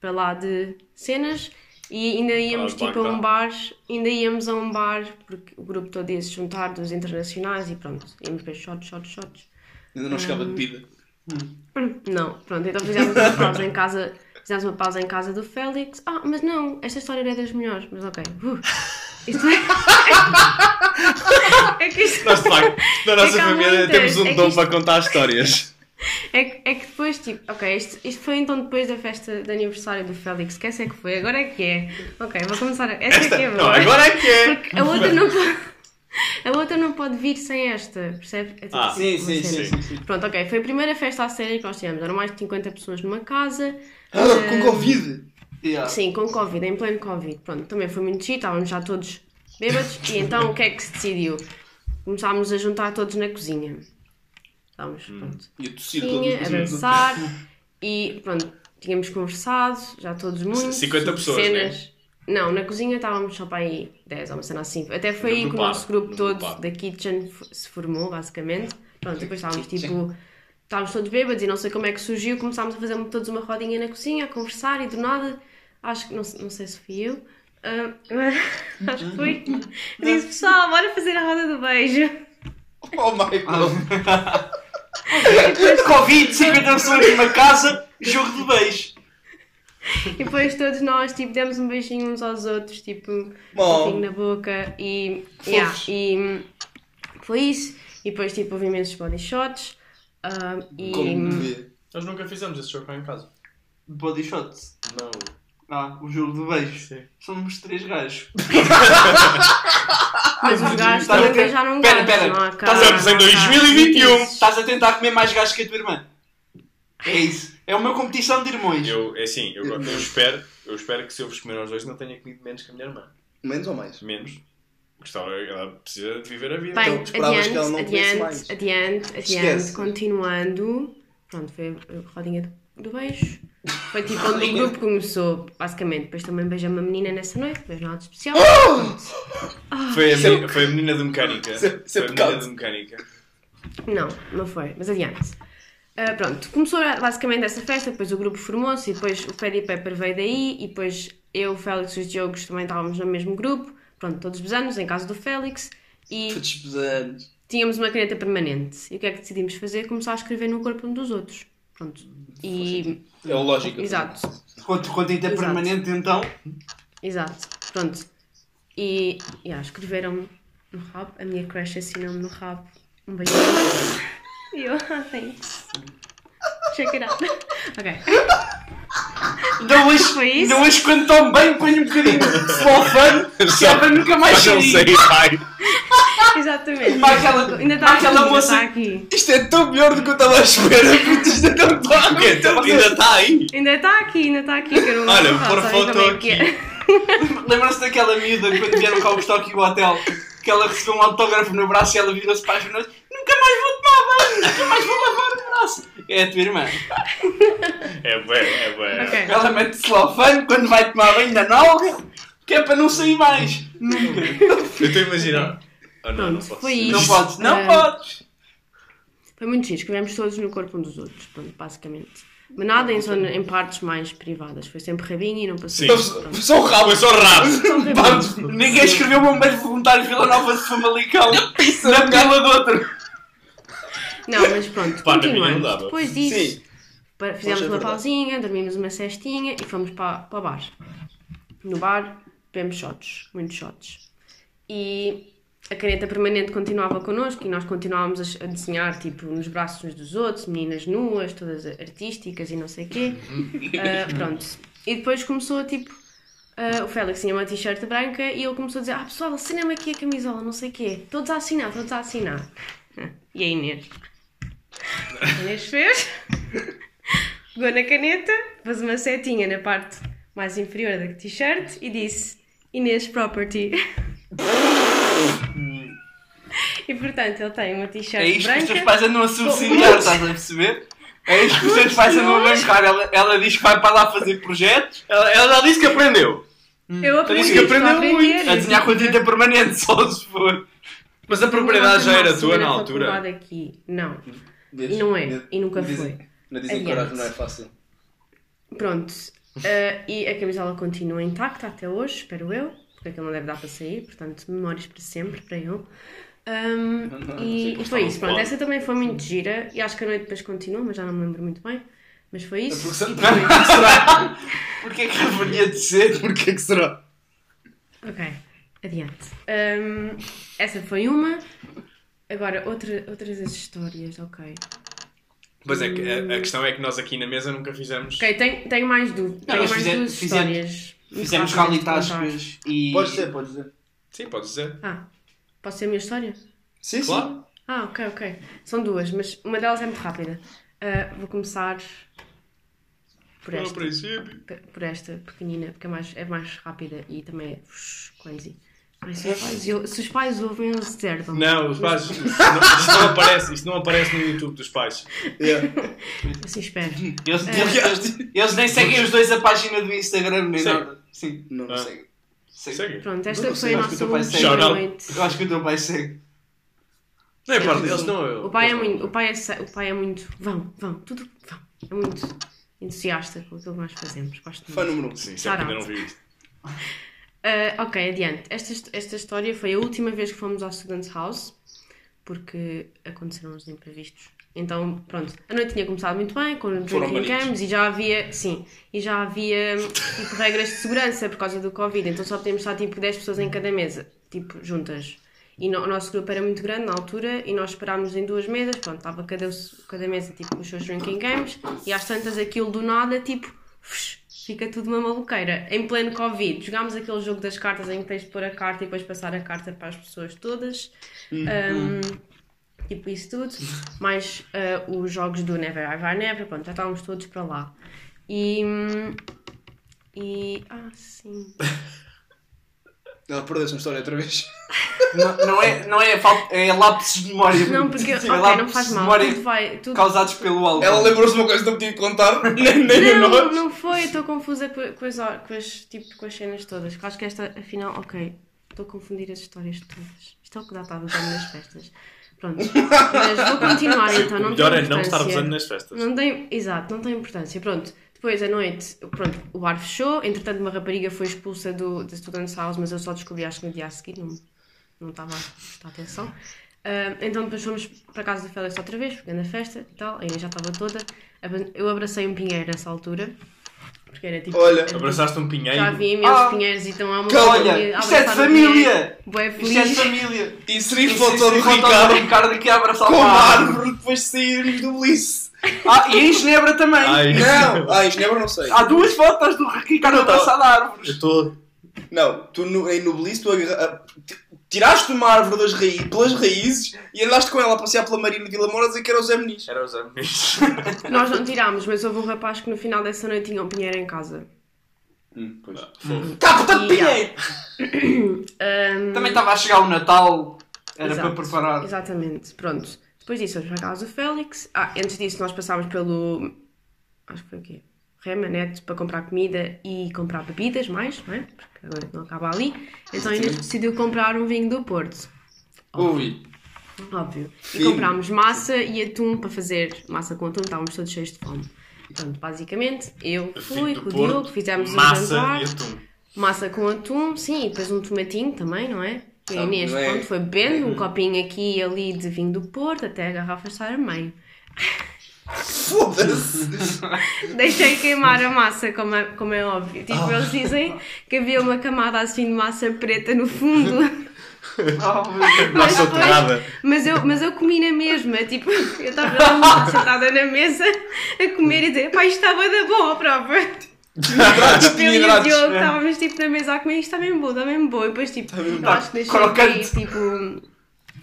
para lá de cenas e ainda íamos tipo a um bar, ainda íamos a um bar, porque o grupo todo ia se juntar dos internacionais e pronto, íamos para shots, shots, shots. Ainda não chegava de bebida. Não, pronto, então fizemos uma pausa em casa, fizemos uma pausa em casa do Félix. Ah, mas não, esta história é das melhores, mas ok. Uh, isto é... é que isto... Nós, de facto, na nossa É família muitas. temos um É dom isto- para contar histórias. É que, é que depois, tipo, ok, isto, isto foi então depois da festa de aniversário do Félix, que essa é que foi, agora é que é. Ok, vou começar. a- Essa é que é Não, agora é que é! Porque a outra não pode. A outra não pode vir sem esta, percebe? É tipo Ah, Sim, sim, sim, sim. Pronto, ok, foi a primeira festa a sério que nós tivemos. Eram mais de 50 pessoas numa casa. Ah, com Eh, Covid! Yeah. Sim, com Covid, em pleno Covid. Pronto, também foi muito chique, estávamos já todos bêbados e então o que é que se decidiu? Começámos a juntar todos na cozinha. Estávamos, pronto, E a tossir cozinha, a dançar e pronto, tínhamos conversado, já todos muito. 50 pessoas, cenas. Não, na cozinha estávamos só para aí 10 ou uma cena assim. Até foi No aí que o nosso grupo no todo da Kitchen se formou, basicamente. Pronto, depois estávamos tipo. Estávamos todos bêbados e não sei como é que surgiu. Começámos a fazer todos uma rodinha na cozinha, a conversar e do nada, acho que, não, sei- não sei se fui eu, ah, acho que fui. Disse pessoal, bora fazer a roda do beijo. Oh my god! Covid, 50 pessoas numa casa, jogo de beijo. E depois todos nós tipo, demos um beijinho uns aos outros, tipo, um Bom. beijinho na boca e, yeah, e foi isso. E depois tipo, houve imensos body shots. ah, e Como devia. Nós nunca fizemos esse jogo cá em casa. Body shots. Não. Ah, o jogo de beijo. Sim. Somos três gajos. mas os gajos Estás a também ter- beijaram Pera, pera. não há Estás cá- a- Estamos em não há cá 2021. isso. Estás a tentar comer mais gajos que a tua irmã. É isso. É uma competição de irmãos. Eu, é assim, eu, eu espero, eu espero que se eu vos comer aos dois não tenha comido menos que a minha irmã. Menos ou mais? Menos. Gostava, ela precisa de viver a vida. Bem, Então, esperavas adiante, que ela não comesse adiante, mais. adiante, adiante, Esquece. continuando. Pronto, foi a rodinha do, do beijo. Foi tipo onde o grupo começou, basicamente. Depois também beijei uma menina nessa noite, beijo nada de especial. Foi, a, menina- foi a menina de mecânica. Isso é- isso é foi a menina pecado. de mecânica. Não, não foi, mas adiante. Ah, pronto, começou basicamente essa festa, depois o grupo formou-se e depois o Paddy Pepper veio daí e depois eu, o Félix e os Diogos também estávamos no mesmo grupo, pronto, todos os anos, em casa do Félix e Todos pesados. tínhamos uma caneta permanente. E o que é que decidimos fazer? Começar a escrever no corpo um dos outros. Pronto. E. É o lógico. Exato, Quanto, quanto ainda é permanente, então. exato. Pronto. E. Yeah, escreveram-me no rabo, a minha crush assinou-me no rabo. Um beijinho. E eu, thanks. Check it out. Ok. Ainda hoje, Foi isso? ainda hoje quando tomo bem, ponho um bocadinho de small fun, que é para nunca mais não sair. Exatamente. Mas aquela- ainda está aqui, ainda moça- está aqui. Isto é tão pior do que eu estava à espera, porque isto é tão O? Então, Ainda está aí? Ainda está aqui, ainda está aqui. Não Olha, não por foto como é é. Lembram-se daquela miúda quando vieram cá buscar aqui o hotel? Que ela recebeu um autógrafo no braço e ela virou-se para as jornalistas Nunca mais vou tomar nada! Mais vou lavar o braço! É a tua irmã. É bué, é bué. Ok. Ela mete celofane quando vai tomar banho na nalga, que é para não sair mais. Nunca. Eu estou a imaginar. Ah, não, não Pronto, posso foi isso. Não podes, não Ah. podes. Foi muito giro, escrevemos todos no corpo um dos outros, pronto, basicamente. Mas nada em, zona, em partes mais privadas. Foi sempre rabinho e não passou. Sim. Pronto. Só o rabo. Foi só rabo. Ninguém escreveu bombeiros voluntários Vila Nova de Famalicão na pila do outro. Não, mas pronto, Pá, não continuamos. dava. Depois disso, Sim. pa- fizemos uma verdade. pausinha, dormimos uma cestinha e fomos para, para o bar. No bar, bebemos shots, muitos shots. E a caneta permanente continuava connosco e nós continuávamos a, a desenhar, tipo, nos braços uns dos outros, meninas nuas, todas artísticas e não sei o quê. Ah, pronto. E depois começou, tipo, ah, o Félix tinha uma t-shirt branca e ele começou a dizer: Ah, pessoal, assinem-me aqui a camisola, não sei o quê. Todos a assinar, todos a assinar. E a Inês? Inês fez, pegou na caneta, pôs uma setinha na parte mais inferior da t-shirt e disse Inês Property. e portanto ele tem uma t-shirt É isto que os teus branca. pais andam a subsidiar, estás a perceber? É isto que os teus pais andam a bancar. Ela, ela diz que vai para lá fazer projetos, Ela, ela disse que aprendeu. Eu aprendi, que aprendeu aprender. muito. a desenhar com a tinta permanente, só se for. Mas a propriedade já era tua na altura. Aqui. Não, Vês? E não é, e nunca dizem- foi. Não dizem que Adiante. coragem não é fácil. pronto. Ah, e a camisola continua intacta até hoje, espero eu, porque aquilo não deve dar para sair, portanto, memórias para sempre para ele. Ahm, e, e foi isso, pronto. Essa também foi muito gira e acho que a noite depois continua, mas já não me lembro muito bem. Mas foi isso. Porque se- depois- Porquê que haveria de ser? Porquê que será? Ok, adiante. Ahm, essa foi uma. Agora, outra, outras das histórias, ok. Pois é, que a, a questão é que nós aqui na mesa nunca fizemos. Ok, tenho, tenho mais, du tenho nós mais fize- duas fizemos- histórias. Fizemos calitascas e. Pode ser, pode ser. Sim, pode dizer. Ah, posso ser a minha história? Sim, sim. Claro. Ah, ok, ok. São duas, mas uma delas é muito rápida. Ah, vou começar por esta, princípio. pe- por esta pequenina, porque é mais, é mais rápida e também é ush, cozy. Ai, se, os pais, eu- se os pais ouvem, eles desertam. Não, os pais. Isto não, não aparece, isto não aparece no YouTube dos pais. Yeah. Assim espero. Eles, É. eles- eles- eles nem seguem os dois a página do Instagram nem Segue. nada. Sim, Não, não Ah. sei. segue. Segue. Pronto, esta Não foi a nossa última. Eu acho que o teu pai segue. Não é parte, eles não. O pai é muito, o pai é, o pai é muito, vão, vão, tudo, vão. É muito entusiasta com aquilo que nós fazemos. Gosto Fã muito. número 1. Sim, sempre ainda não vi isto. Ah, ok, adiante. Esta, esta história foi a última vez que fomos ao Student's House, porque aconteceram os imprevistos. Então, pronto, a noite tinha começado muito bem, com o Foram drinking cams e já havia, sim, e já havia tipo regras de segurança por causa do Covid, então só podíamos estar tipo 10 pessoas em cada mesa, tipo, juntas. E no- o nosso grupo era muito grande na altura e nós esperámos em duas mesas, pronto, estava cada, cada mesa tipo com os seus drinking games e às tantas aquilo do nada, tipo, fica tudo uma maluqueira. Em pleno Covid, jogámos aquele jogo das cartas em que tens de pôr a carta e depois passar a carta para as pessoas todas. Um, tipo isso tudo. Mais ah, os jogos do Never I Never, pronto, já estávamos todos para lá. E. E. Ah, sim. Ela perdeu-se uma história outra vez. Não, não é, não é, falta, é lapsos de memória. Não, porque. É Ok, não lapsos faz mal. memória Tudo vai. Tudo, causados pelo álcool. Ela lembrou-se de uma coisa que não podia contar, nem, nem a Não, nós. não foi, estou confusa com, as, com, as, tipo, com as cenas todas. Acho que esta, afinal, ok, estou a confundir as histórias todas. Isto é o que dá para usar nas festas. Pronto, mas vou continuar então. O Não melhor tem é não estar importância. usando nas festas. Não tem, exato, não tem importância. Pronto, depois à noite, pronto, o bar fechou. Entretanto, uma rapariga foi expulsa do, da Student's House, mas eu só descobri acho que no dia a seguir, não, não estava a prestar atenção. Ah, então depois fomos para a casa do Félix outra vez, porque na festa e tal, aí já estava toda. Eu abracei um pinheiro nessa altura, porque era tipo. Olha, era tipo- Abraçaste um pinheiro. já havia imensos Ah, pinheiros e então há uma Olha, família a isto é de abraçar um pinheiro, família! bué Isto é de família! Inseri Isso, foto do Ricardo Ricardo aqui a abraçar com uma árvore. árvore depois de sairmos do Bliss. Ah, e em Genebra também! Ai, Não! Ah, em Genebra não sei. Há duas fotos do Ricardo Não, não. abraçado a árvores. eu estou. Não, tu no, em no Bliss tu agarra- ah, ti- tiraste uma árvore das raí- pelas raízes e andaste com ela a passear pela Marina de Vila Moura a dizer que era o Zé Muniz. Era os amigos. Nós não tirámos, mas houve um rapaz que no final dessa noite tinha um pinheiro em casa. Hum, pois. Tá, portanto, Yeah. Pinheiro! Ahm, Também estava a chegar o Natal, era Exato. para preparar. Exatamente, pronto. Depois disso, fomos para a casa do Félix. Ah, antes disso, nós passámos pelo. Acho que foi o quê? Remanet para comprar comida e comprar bebidas mais, não é? Porque agora não acaba ali. Então a Inês decidiu comprar um vinho do Porto. Ui. Óbvio. E comprámos massa e atum para fazer massa com atum, estávamos todos cheios de fome. Portanto, basicamente, eu fui com o Diogo, fizemos um massa jantar. e atum. Massa com atum, sim, e depois um tomatinho também, não é? E a Ah, Inês, é? pronto, foi bebendo um copinho aqui e ali de vinho do Porto, até a garrafa estar a meio. Foda-se! Deixei queimar a massa, como é, como é óbvio. Tipo, eles dizem que havia uma camada assim de massa preta no fundo. Oh. Mas depois-. Mas eu, mas eu comi na mesma, tipo, eu estava sentada na mesa a comer e dizer, pá, isto estava da boa, própria. Hidratos, eu tinha e o. Diogo estávamos tipo na mesa a comer isto está bem bom, está bem bom. E depois tipo, eu acho que deixei cair, tipo,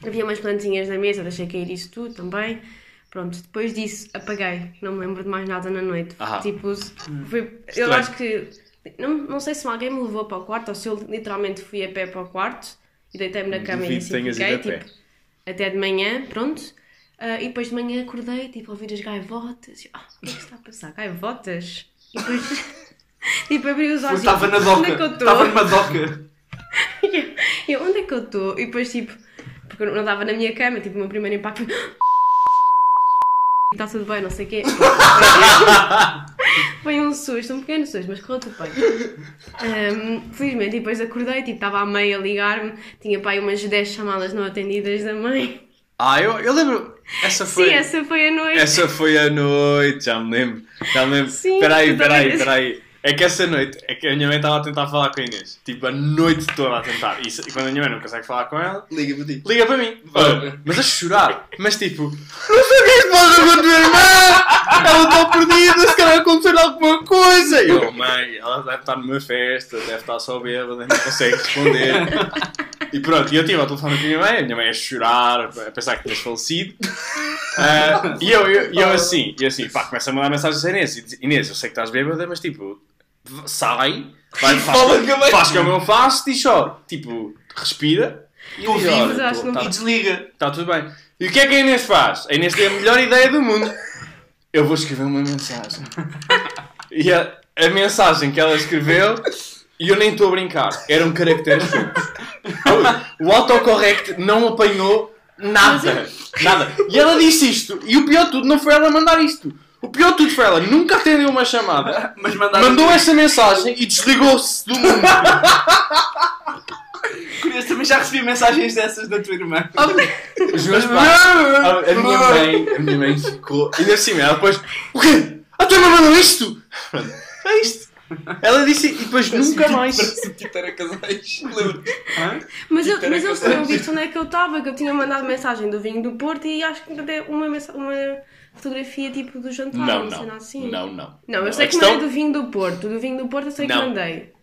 havia umas plantinhas na mesa, deixei cair isso tudo também. Pronto, depois disso apaguei, não me lembro de mais nada na noite. Ah. Tipo, foi, eu Estranho. acho que, não, não sei se alguém me levou para o quarto ou se eu literalmente fui a pé para o quarto e deitei-me na cama e assim fiquei, ido a pé. tipo, até de manhã, pronto. Ah, e depois de manhã acordei, tipo, a ouvir as gaivotas. E, Ah, o que é que está a passar? Gaivotas? E depois, tipo, abri os olhos Estava na onde é que eu doca. estou? Estava numa doca. E eu, onde é que eu estou? E depois, tipo, porque eu não estava na minha cama, tipo, o meu primeiro impacto foi. Está tudo bem, não sei o quê. Foi um susto, um pequeno susto, mas correu tudo bem. Ahm, felizmente, e depois acordei, tipo, estava a meio a ligar-me, tinha pai umas 10 chamadas não atendidas da mãe. Ah, eu, eu lembro. Essa foi. Sim, essa foi a noite. Essa foi a noite, já me lembro. Já me lembro. Sim, Espera aí, tu É que essa noite, é que a minha mãe estava a tentar falar com a Inês. Tipo, a noite toda a tentar. E, se- e quando a minha mãe não consegue falar com ela, Liga para ti. liga para mim. Olha, mas a chorar. Mas tipo, não sei o que é que pode com a tua irmã. Ela está perdida, se calhar acontecer alguma coisa. E eu, mãe, ela deve estar numa festa, deve estar só bêbada, não consegue responder. E pronto, e eu estive ao telefone com a minha mãe, a minha mãe a chorar, a pensar que tinhas falecido. Ah, e eu, eu, e eu assim, e assim, pá, começa a mandar mensagens a Inês. e diz, Inês, eu sei que estás bêbada, mas tipo, sai, vai, faz, Fala a mãe. faz como eu faço, diz só, tipo, respira. E diz, vives, olha, acho que não tá- E desliga. Está tudo bem. E o que é que a Inês faz? A Inês tem a melhor ideia do mundo. Eu vou escrever uma mensagem. E a, a mensagem que ela escreveu, e eu nem estou a brincar, eram caracteres curtos. O autocorrect não apanhou nada. Nada. E ela disse isto. E o pior de tudo não foi ela mandar isto. O pior de tudo foi ela nunca atendeu uma chamada. Mas mandaram. Mandou essa mensagem e desligou-se do mundo. Curioso, também já recebi mensagens dessas da tua irmã. Os meus pais. A, a minha mãe, a minha mãe ficou. Ainda assim, ela depois. O quê? A tua mãe mandou isto? Pronto, É isto. Ela disse e depois nunca mais. Parece tipo era casais. Mas, eu, mas que eles eu- tinham visto onde é que eu estava, que eu tinha mandado mensagem do vinho do Porto e acho que até uma, mensa- uma fotografia tipo do jantar, Não, não. cena assim. Não, não. Não, eu A sei que questão- mandei do vinho do Porto. Do vinho do Porto eu sei que Não. mandei.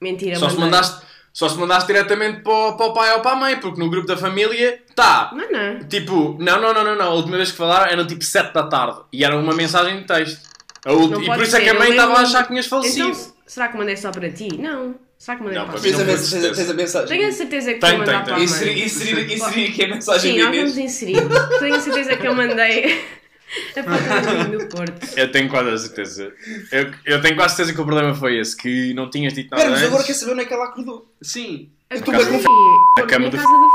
Mentira, Só se, mandei. mandaste, só se mandaste diretamente para o, para o pai ou para a mãe, porque no grupo da família tá. Não, não. Tipo, não, não, não, não, não. A última vez que falaram eram tipo 7 da tarde e era uma mensagem de texto. A última- Não e por isso é ser, que a mãe estava a achar que tinhas falecido. Então, será que mandei só para ti? Não. Será que mandei Não, para mim Tens não tens, a- mensagem. Tenho a certeza que Tem, tem, para a mãe. Inserir, inserir, inserir aqui a mensagem Sim, de nós vamos inserir. Tenho a certeza que eu mandei a foto do vinho do Porto. Eu tenho quase a certeza. Eu, eu tenho quase certeza que o problema foi esse, que não tinhas dito nada Espera, mas agora quer saber onde é que ela acordou. Sim. Eu Tu fui vais A cama na do casa do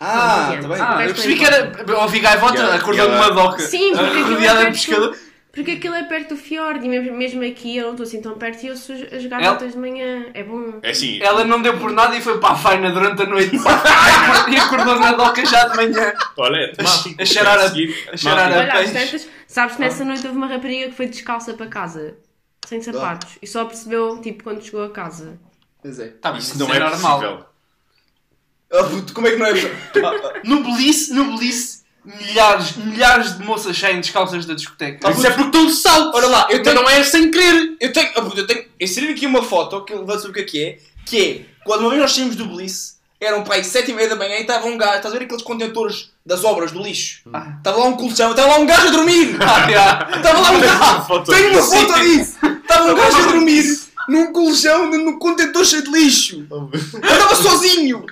Ah, Não, tá bem. Ah, eu percebi que era. Ouvi gaivota, acordou numa doca. Sim, porque é rodeada de pescador. Porque aquilo é perto do fiord e mesmo, aqui eu não estou assim tão perto e eu sou as gaivotas de manhã. É bom. É assim, Ela não deu por nada e foi para a faina durante a noite. e acordou na doca já de manhã. olha, é temático. a cheirar a- seguir, a cheirar a- peixe. tantas, sabes que nessa noite houve uma rapariga que foi descalça para casa, sem sapatos, e só percebeu tipo quando chegou a casa. Pois é. Tá, mas Isso isso não é normal. possível. Oh, puto, como é que não é? Ah, ah, No Belize, no Belize, milhares, milhares de moças saem descalças da discoteca. Isso é porque estão de salto. Ora lá, eu Mas tenho- não é sem querer. Eu tenho, puto, eu tenho inserir aqui uma foto que eu vou saber o que é que é, que é, quando uma vez nós saímos do Belize, eram para aí sete e meia da manhã e estava um gajo, estás a ver aqueles contentores das obras do lixo? Estava lá um colchão, estava lá um gajo a dormir! Ah, já. Estava lá um gajo! Tenho uma foto disso! Estava um gajo a dormir num colchão, num contentor cheio de lixo! Eu estava sozinho!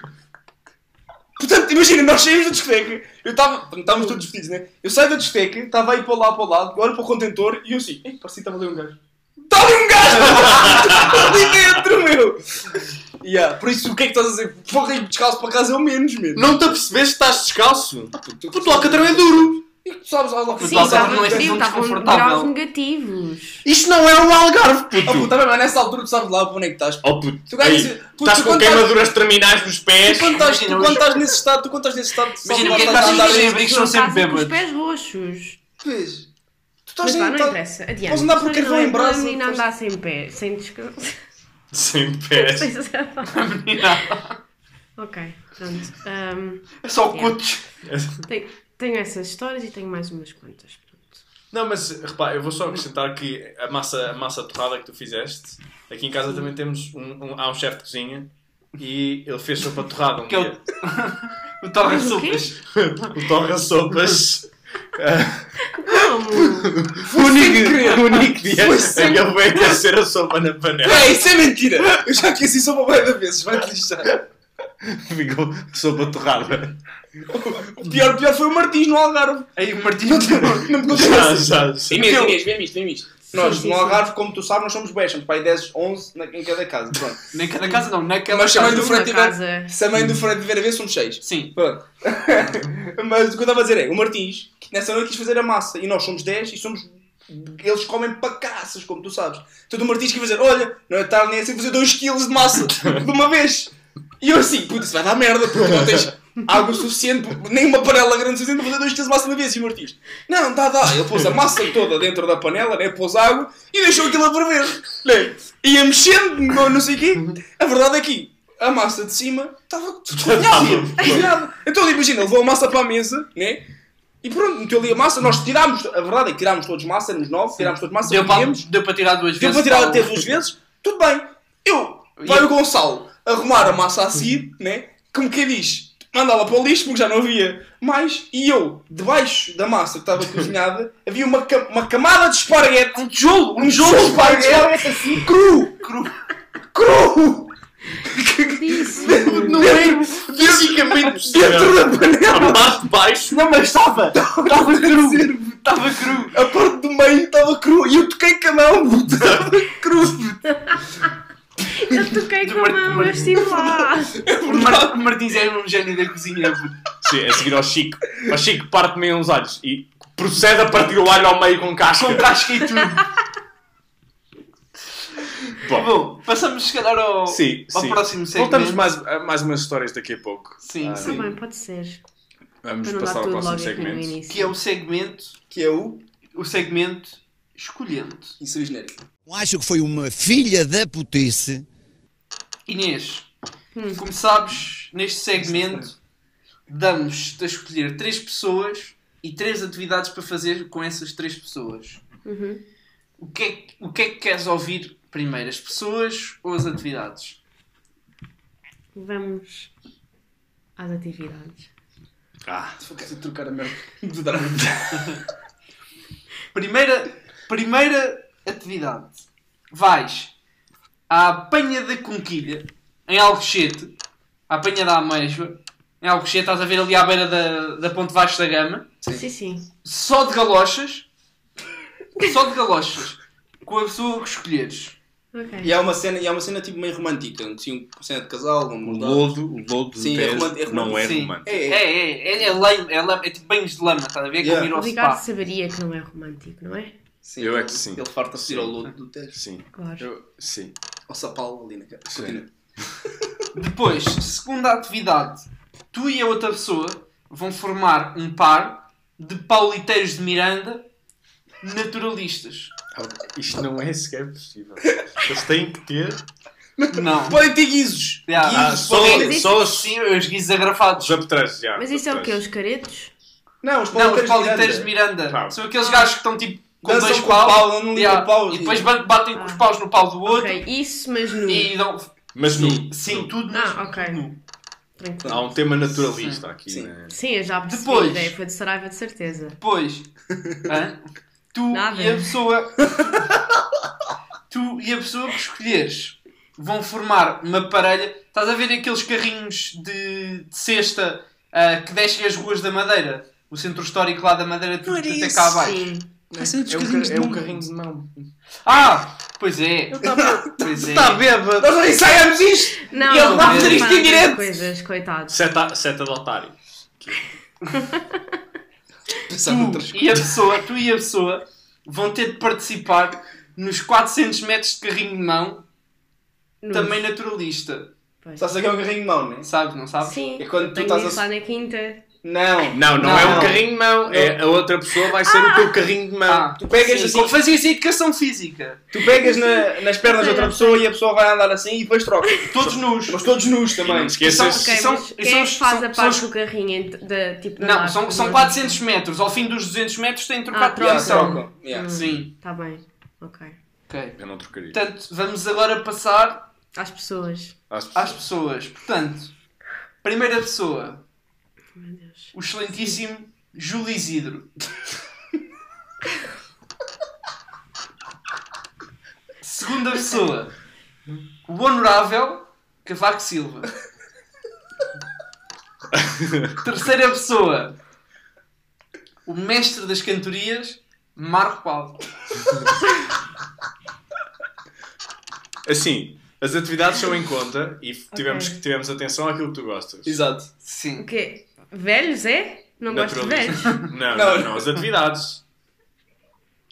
Portanto, imagina, nós saímos da discoteca, eu estava, estávamos todos vestidos, né? Eu saio da discoteca, estava aí para lá, para o lado, olho para o contentor e eu assim, ei, parecia que estava ali um gajo. Estava ali um gajo! ali dentro, meu! Yeah, por isso, o que é que estás a dizer? Porra, ir descalço para casa é o menos, mesmo. Não te apercebeste que estás descalço? Puto, Puto, o alcatrão é duro. E tu sabes, lá, Sim, Lá está, estavam não é sim, tão desconfortável. graus negativos. Isto não é um algarve, Oh, puto, puto. tá bem, mas nessa altura tu sabes lá onde é que estás. Oh, puto. Tu ganhas- Aí, puto, Estás tu com quando estás- queimaduras terminais nos pés. Tu quando estás, tu quando estás nesse estado, tu quando estás nesse estado, tu Imagina, sabes lá é que estás a andar que em- os abrigos são sempre casa com os bêbados? pés roxos. Pois. Tu estás Mas vá, aí, não tá- interessa. Adiante. Podes andar por Mas não carvão é em para brasa, a menina podes- andar sem pé, sem descanso. Sem pés. Sem sapato. ok, pronto. Ahm, É só cutos. tenho, tenho essas histórias e tenho mais umas quantas. Pronto. Não, mas repara, eu vou só acrescentar que a massa, a massa torrada que tu fizeste, aqui em casa também temos um, um- há um chefe de cozinha e ele fez sopa de torrada um Que é o- dia. O torra Mas o quê? sopas. O torra sopas. Como? o único, o único dia Foi em que ele veio aquecer a sopa na panela. É, isso é mentira! Eu já aqueci bué de vezes, vai-te lixar. Ficou sopa torrada. O pior, pior foi o Martins no Algarve. Aí o Martinho Não me Já, contaste. já, já. Inês, Inês, vem isto, vem isto. Nós, Sim, sim, no. Algarve, como tu sabes, nós somos bem, somos pai 10, 11 na- em cada casa. Pronto. Nem cada casa não, naquela Mas também casa. do Fred tiver. Se a mãe do Fred tiver a ver, somos 6. Sim. Pronto. Mas o que eu estava a dizer é, o Martins, que nessa noite quis fazer a massa, e nós somos 10 e somos. Eles comem para caças, como tu sabes. Então o Martins quis fazer, olha, não é tarde nem assim fazer 2kg de massa de uma vez. E eu assim, puto, isso vai dar merda, porque não tens água suficiente, nem uma panela grande suficiente para fazer 2kg de massa uma vez. O Martins, não, dá, dá. Ele pôs a massa toda dentro da panela, né? pôs água e deixou aquilo a ferver. Né? Ia mexendo, não, não sei o quê. A verdade é que a massa de cima estava cozinhada. Então imagina, levou a massa para a mesa, né? E pronto, meteu ali a massa, nós tirámos, a verdade é que tirámos todos massa, éramos nove, tirámos todos massa, Deu para, deu para tirar duas deu vezes. para tirar até duas vezes, tudo bem. Eu, vai o Gonçalo arrumar a massa a seguir, né? Como quem diz, mandá-la para o lixo porque já não havia mais, e eu, debaixo da massa que estava cozinhada, havia uma, ca- uma camada de esparguete, um tijolo, um tijolo de esparguete assim, cru, cru, cru, Disse. não é fisicamente dentro da panela. A parte de baixo. Não, mas estava! Estava cru! Estava cru! A parte do meio estava cru e eu toquei com a mão, estava cru. Eu toquei com a mão, eu estive lá. O, Mar o Martins é um gênio da cozinha. Sim, a seguir ao Chico. Ao Chico parte meio uns alhos e procede a partir o alho ao meio com casca. Com casca e tudo. Bom, Bom, passamos se calhar ao, sim, ao sim. próximo segmento. Voltamos mais, a mais umas histórias daqui a pouco. Sim, Ah, sim. bem, pode ser. Vamos passar ao próximo segmento. início. Que é o segmento, Que é o... o segmento escolhendo. Isso é genérico. Acho que foi uma filha da putice. Inês, como sabes, neste segmento damos-te a escolher três pessoas e três atividades para fazer com essas três pessoas. Uhum. O que, é, que- o que é que queres ouvir primeiro, as pessoas ou as atividades? Vamos às atividades. Ah, Se querer trocar a merda do drama. Primeira, primeira atividade. Vais à apanha da conquilha, em Alcochete, à apanha da ameijoa, em Alcochete, estás a ver ali à beira da, da ponte baixo da gama, Sim, sim. só de galochas, só de galochas, com a pessoa que escolheres. Ok. E há uma cena, e há uma cena tipo meio romântica, assim, uma cena de casal, o mudada. lodo, o lodo do Sim, é romântico, é não é romântico. Sim. romântico. É, É, é. é, é, é, lame, é, lame, é tipo banhos de lama, estás a ver? Yeah. Como ir O ao Ricardo spa. saberia que não é romântico, não é? Sim, Eu é que sim. Ele farta-se ir Sim. ao lodo do Tejo. Sim. Claro. Eu, sim. Ao sapal ali na cara. Continua. Depois, segunda atividade, tu e a outra pessoa vão formar um par de pauliteiros de Miranda naturalistas. Isto não é sequer possível. Eles têm que ter Não. Podem ter guizos. Yeah. Guizos, Ah, só- podem só os, Sim, os guizos agrafados. os já. Mas isso é o quê? Os caretos? Não, os Não, os pauliteiros pauliteiros de de Miranda. Miranda. Pá. São aqueles gajos que estão tipo com Dançam dois com o paus. pau, não Yeah. o pau. E depois ba- batem com os paus no pau do outro. Ok, isso, mas nu. E dão. Mas no, Sim, sim, tudo nu. Ah, ok. nu. Tranquilo. há um tema naturalista aqui. Sim. né? Sim, eu já percebi. Depois. A ideia foi de Saraiva, de certeza. Depois, hã? tu Nada. e a pessoa. tu e a pessoa que escolheres vão formar uma parelha. Estás a ver aqueles carrinhos de, de cesta ah, que descem as ruas da Madeira? O centro histórico lá da Madeira, tudo até cá abaixo. Sim. É um, ca- é um carrinho de mão. Ah, pois é. Pois é. Está bêbado. Nós não ensaiamos isto! Não, E ele fazer isto em direto. coisas, coitado. Seta, seta de otário. tu e a pessoa, tu e a pessoa vão ter de participar nos 400 metros de carrinho de mão, Nos- também naturalista. Pois. Sabes o que é um carrinho de mão, não é? Sabes, não sabes? Sim, É quando tu tenho estás a- lá na quinta. Não. Não, não, Não. é um carrinho de mão. É, a outra pessoa vai ser o teu carrinho de mão. Ah, Tu pegas sim, assim- como fazias a educação física. Tu pegas na- nas pernas de outra pessoa e a pessoa vai andar assim e depois troca. Todos nus. Mas todos nus E não também. te esqueças. São- Ok, são- quem são é que faz são- a são parte os- do carrinho da, tipo, da Não, marca, são, são não? 400 metros. Ao fim dos 200 metros têm de trocar Ah, de troca. Yeah, trocam. Yeah. Sim. Tá bem, ok. Ok. Eu não trocaria. Portanto, vamos agora passar Às pessoas. Às às pessoas. Portanto, primeira pessoa, Meu Deus. o excelentíssimo Júlio Isidro. Segunda pessoa, o honorável Cavaco Silva. Terceira pessoa, o mestre das cantorias Marco Paulo. Assim, as atividades são em conta e tivemos, Ok. tivemos atenção àquilo que tu gostas. Exato. Sim. O quê? Velhos, é? Não gosto de velhos? Não, Não. não, não, as atividades.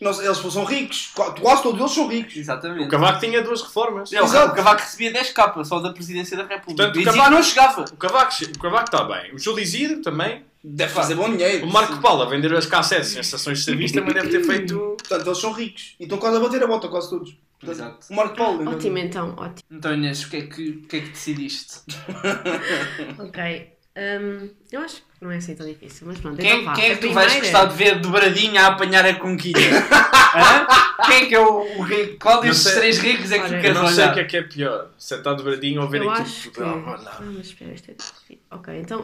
Nós, eles são ricos. Qua- Quase todos eles são ricos. Exatamente. O Cavaco tinha duas reformas. Não, Exato. o Cavaco recebia 10 capas só da presidência da República. Portanto, o Cavaco- não chegava. O Cavaco o Cavaco está bem. O Júlio Isidro também. Deve fazer bom dinheiro. O Marco Paulo a vender as cassetes em estações de serviço também deve ter feito. Portanto, eles são ricos. E estão quase a bater a bota, quase todos. Portanto, Exato. O Marco Paulo. Ótimo então, ótimo. Então Inês, o que é que, o que, é que decidiste? Ok. Hum, eu acho que não é assim tão difícil, mas pronto. Quem, então vá. quem é que tu vais primeira- gostar de ver dobradinha a apanhar a conquilha? Quem é que é o, o rei? Qual sei. três ricos é que tu Olha, Eu queres não sei o que é que é pior. Se é estar dobradinho ou ver Eu aquilo acho que. tudo. Ah, Ah, não. mas espera, isto é difícil. Ok, então.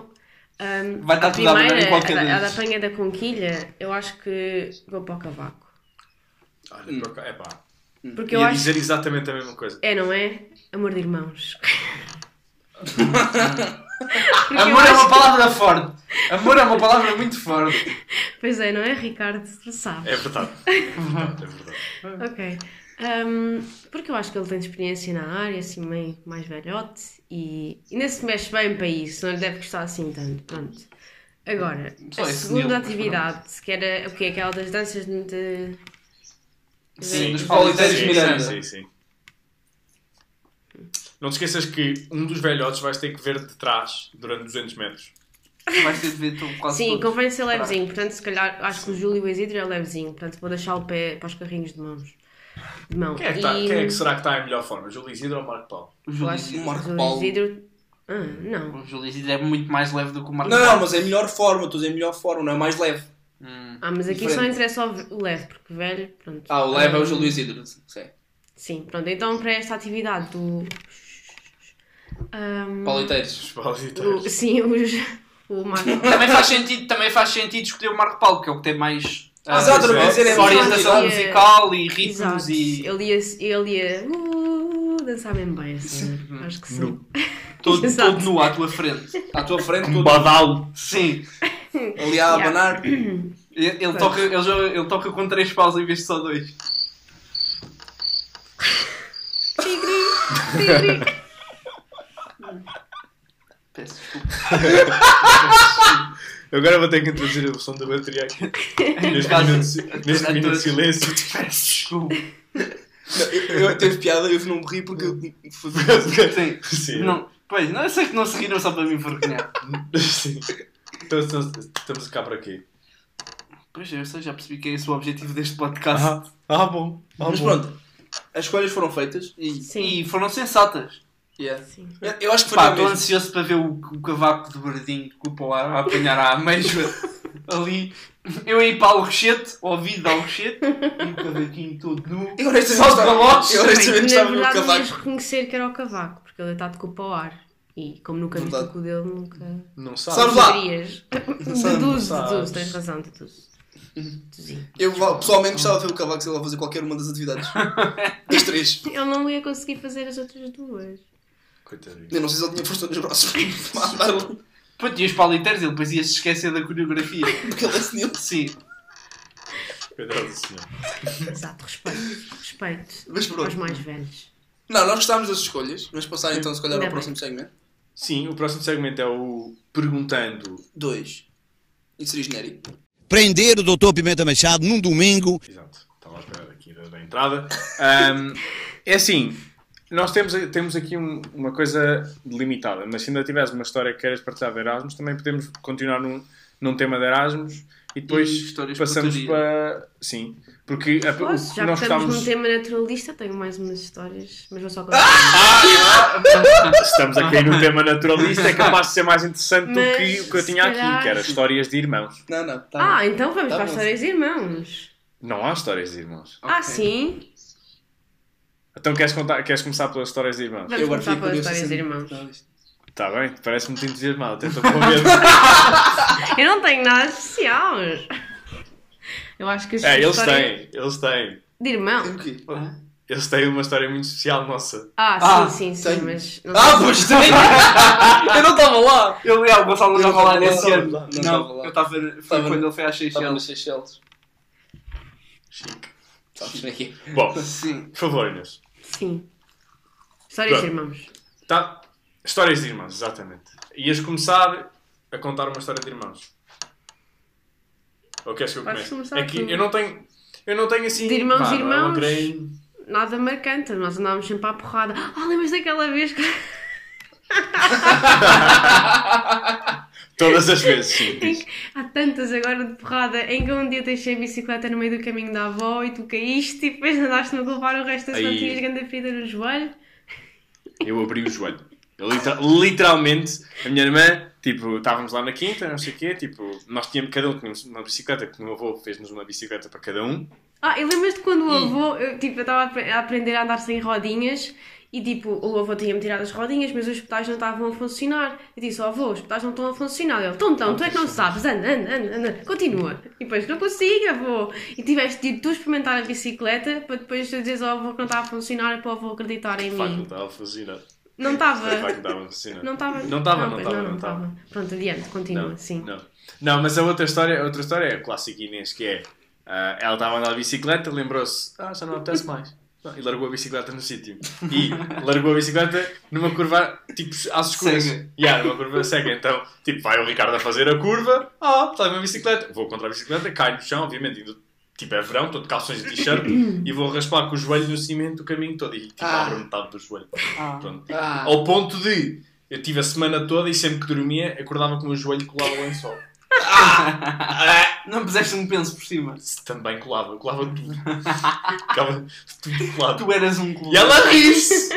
hum, Vai estar a tudo a abanar em primeira, qualquer a, a da apanha da conquilha, eu acho que vou para o cavaco. Olha, acaso- é pá. Porque eu Ia acho. dizer exatamente a mesma coisa. É, não é? Amor de irmãos. Porque Amor é uma palavra forte. Amor é uma palavra muito forte. que- Pois é, não é, Ricardo? Tu sabes. É verdade. É verdade. É verdade. Ok. Hum, porque eu acho que ele tem experiência na área, assim, meio mais velhote e ainda se mexe bem para isso, não lhe deve gostar assim tanto. Pronto. Agora, Só a segunda nível, atividade, que era o que Aquela das danças de. Sim, dos Sim, Miranda. sim, sim, sim. Não te esqueças que um dos velhotes vais ter que ver de trás durante 200 metros. Vais ter de ver tu quase Sim, todos. convém ser levezinho, portanto, se calhar acho que o Júlio e o Isidro é levezinho, portanto, vou deixar o pé para os carrinhos de mãos. De mão. Quem é que, tá- E quem é que será que está em melhor forma? Júlio Isidro ou Marco Paulo? O eu Júlio acho que Isidro. o Marco Júlio Paulo. Isidro. Ah, não. O Júlio Isidro é muito mais leve do que o Marco Não, não, Paulo. mas é melhor forma. Estou a dizer melhor forma, não é mais leve. Hum. Ah, mas aqui só Diferente. interessa o o leve, porque velho, pronto. Ah, o leve é o Hum, Júlio Isidro. Sim. Sim, pronto. Então, para esta atividade do. Ahm, Pauliteiros. Os pauliteiros. o- sim, os, o Marco. Também faz sentido, também faz sentido escolher o Marco Paulo, que é o que tem mais ah, Exato, é orientação muito- musical e ritmos Exato. e Ele ia, ele ia uh, dançar bem bem, assim. Acho que sim. todo, Exato. todo nu à tua frente. À tua frente, Um tudo badalo. Sim. ali a Yeah. abanar. Ele, ele toca, ele, joga- ele toca com três paus em vez de só dois. Tigre, tigre. Peço desculpa. Eu agora vou ter que introduzir a som da bateria aqui. Neste minuto, neste minuto de silêncio. Peço desculpa. Eu, eu teve piada, eu não me ri porque eu Sim. Sim. Não, pois, não, eu sei que não se riram só para me envergonhar. Sim. Então estamos, estamos cá para quê? Pois eu sei, já percebi que é esse o objetivo deste podcast. Ah, ah bom. Ah, Mas bom. pronto, as escolhas foram feitas e. Sim. E foram sensatas. Yeah. Sim. Eu- Eu acho que foi estou ansioso para ver o, o cavaco de culpa ao ar a apanhar a ameijoa ali. Eu aí para o rochete, ouvido ao rochete, e o cavaquinho todo nu. Eu honestamente galotes. eu honestamente não ias cavaco. reconhecer que era o cavaco, porque ele está de culpa ao ar. E como nunca viste o cu dele, nunca. Não sabe. Sabes lá. Deduzo, sabes. deduzo, tens razão, deduzo. Sim. Eu pessoalmente gostava de ver o Cavaco Silva a fazer qualquer uma das atividades. Das três. Eu não ia conseguir fazer as outras duas. Coitadinho. Eu não sei se ele tinha força nos braços para ali, Pô, tinha os paliteiros, ele depois ia se esquecer da coreografia. porque ele é senil. Sim. Coitado do senhor. Exato, respeito. Respeito Mas pronto. aos mais velhos. Não, nós gostámos das escolhas. Vamos passar então, se calhar, ao próximo segmento. Sim, o próximo segmento é o Perguntando. Dois. Inserir genérico. Prender o Dr. Pimenta Machado num domingo. Exato, estava à espera aqui da, da entrada. Ahm, é assim, nós temos, temos aqui um- uma coisa limitada, mas se ainda tiveres uma história que queiras partilhar de Erasmus, também podemos continuar num, num tema de Erasmus e depois E passamos para. Sim, porque a, o Posso, que já que nós estamos estamos, num tema naturalista, tenho mais umas histórias, mas vou só contar. estamos a cair num tema naturalista, é capaz de ser mais interessante do Mas, que o que eu tinha aqui, calhar- que era histórias de irmãos. Não, não. Tá ah, bom. então vamos Tá para as bom. histórias de irmãos. Não há histórias de irmãos. Ah, sim? Então queres, contar, queres começar pelas histórias de irmãos? Vamos agora começar fico pelas curioso histórias de assim. irmãos. Não, Está bem, parece muito entusiasmado, até estou com medo. Eu não tenho nada especial. Eu acho que as É, eles histórias têm, eles têm. de irmão. O quê? Eles têm uma história muito especial não Ah, Ah, sim, sim, sim, tenho. mas. não Ah, sei. pois tem! eu não estava lá! Eu, é, o Gonçalo não Eu estava lá não nesse ano. não Não, estava lá. eu estava. Foi Estava quando ele foi às Estava nas Seychelles. Seychelles. Chique. Sabes aqui. Bom, Sim. por favor, Inês. Sim. Histórias de Pronto. irmãos. Tá. Histórias de irmãos, exatamente. Ias começar a contar uma história de irmãos. Ou queres que eu Podes comece? começar É que tu. eu não tenho. Eu não tenho assim. De irmãos, pá, não irmãos. Nada marcante, nós andávamos sempre à porrada. Ah, lembras daquela vez que. Todas as vezes, sim. Há tantas agora de porrada em que um dia deixei a bicicleta no meio do caminho da avó e tu caíste e depois andaste-me a levar o resto da Aí. tinhas grande ferida no joelho. Eu abri o joelho. Literalmente, a minha irmã, tipo, estávamos lá na quinta, não sei o quê, tipo, nós tínhamos, cada um tínhamos uma bicicleta, que o meu avô fez-nos uma bicicleta para cada um. Ah, e lembras-te quando o avô, eu, tipo, eu estava a aprender a andar sem rodinhas e tipo, o avô tinha-me tirado as rodinhas, mas os pedais não estavam a funcionar. Eu disse, oh, avô, os pedais não estão a funcionar. Ele, então, então, tu é que não sabes, anda, anda, anda, anda, continua. E depois, não consigo, avô. E tiveste de tu experimentar a bicicleta para depois tu dizeres ao avô que não estava a funcionar para o avô acreditar em De facto, não mim. estava a funcionar. Não De facto, não estava. estava a funcionar. Não estava. Não estava, não estava, não estava. Pronto, adiante, continua, Não, sim. Não. não, mas a outra história, a outra história é a clássica Inês, que é ah, ela estava a andar de bicicleta, lembrou-se, ah, já não apetece mais. E largou a bicicleta no sítio. E largou a bicicleta numa curva, tipo, às escuras. Cega. Yeah, numa curva cega. Então, tipo, vai o Ricardo a fazer a curva, ah, está uma bicicleta. Vou contra a bicicleta, cai no chão, obviamente, indo, tipo, é verão, estou de calções de t-shirt, e vou raspar com o joelho no cimento o caminho todo. E, tipo, Ah. abro metade do joelho. Ah. Pronto. Ah. Ao ponto de eu tive a semana toda e sempre que dormia acordava com o joelho colado ao lençol. Não puseste um penso por cima. Também colava, colava tudo. Ficava tudo colado. Tu eras um clube. E ela a rir-se!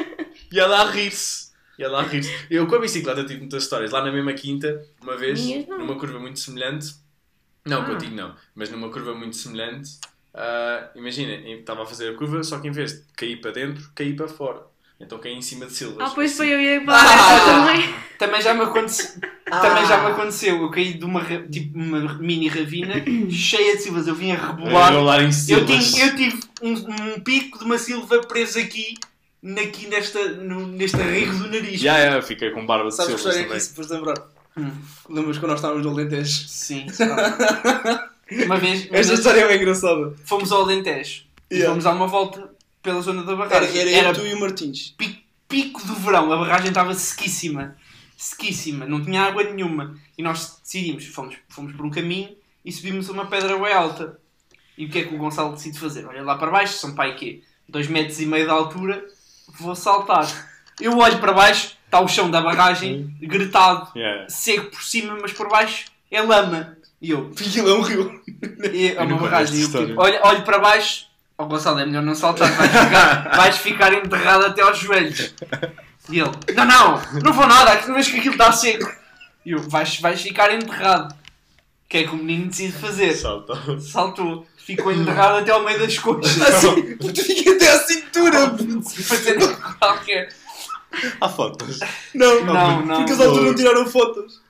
E ela a rir-se! E ela a rir-se. Eu com a bicicleta tive muitas histórias. Lá na mesma quinta, uma vez, Minhas não. numa curva muito semelhante. Não, Ah. contigo não. Mas numa curva muito semelhante. ah, imagina, estava a fazer a curva, só que em vez de cair para dentro, caí para fora. Então caí em cima de silvas. Ah, pois Assim. foi eu ia falar dessa também. Também já me aconteceu. Também já me aconteceu. Eu caí de uma, tipo, uma mini ravina cheia de silvas. Eu vim a rebolar. Eu lá em Eu, silvas. tinha, eu tive um, um pico de uma silva preso aqui, aqui nesta, no, neste arrigo do nariz. Já, já, fiquei com barba de Sabes que silvas história é que também. isso depois de lembrar? Hum. Lembras quando nós estávamos no Alentejo? Sim. uma vez uma Esta vez história é bem engraçada. fomos ao Alentejo e Yeah. fomos dar uma volta pela zona da Era, barragem. era, eu, tu e o Martins. pi- pico do verão, a barragem estava sequíssima. Sequíssima, não tinha água nenhuma. E nós decidimos, fomos, fomos por um caminho e subimos uma pedra bem alta. E o que é que o Gonçalo decide fazer? Olha lá para baixo, são pai quê? Dois metros e meio de altura, vou saltar. Eu olho para baixo, está o chão da barragem, gretado, Yeah. seco por cima, mas por baixo é lama. E eu, Aquilo é um rio. é uma barragem. olho, olho para baixo, ó Gonçalo, é melhor não saltar, vais ficar, vais ficar enterrado até aos joelhos. E ele, não, não, não vou nada, que vês que aquilo está seco. E eu, vais, vais ficar enterrado. O que é que o menino decide fazer? Salta. Saltou, ficou enterrado até ao meio das coxas. Assim, fica até à cintura. Fazendo qualquer. Há fotos. Não, Não, não. Porque as alturas não tiraram fotos.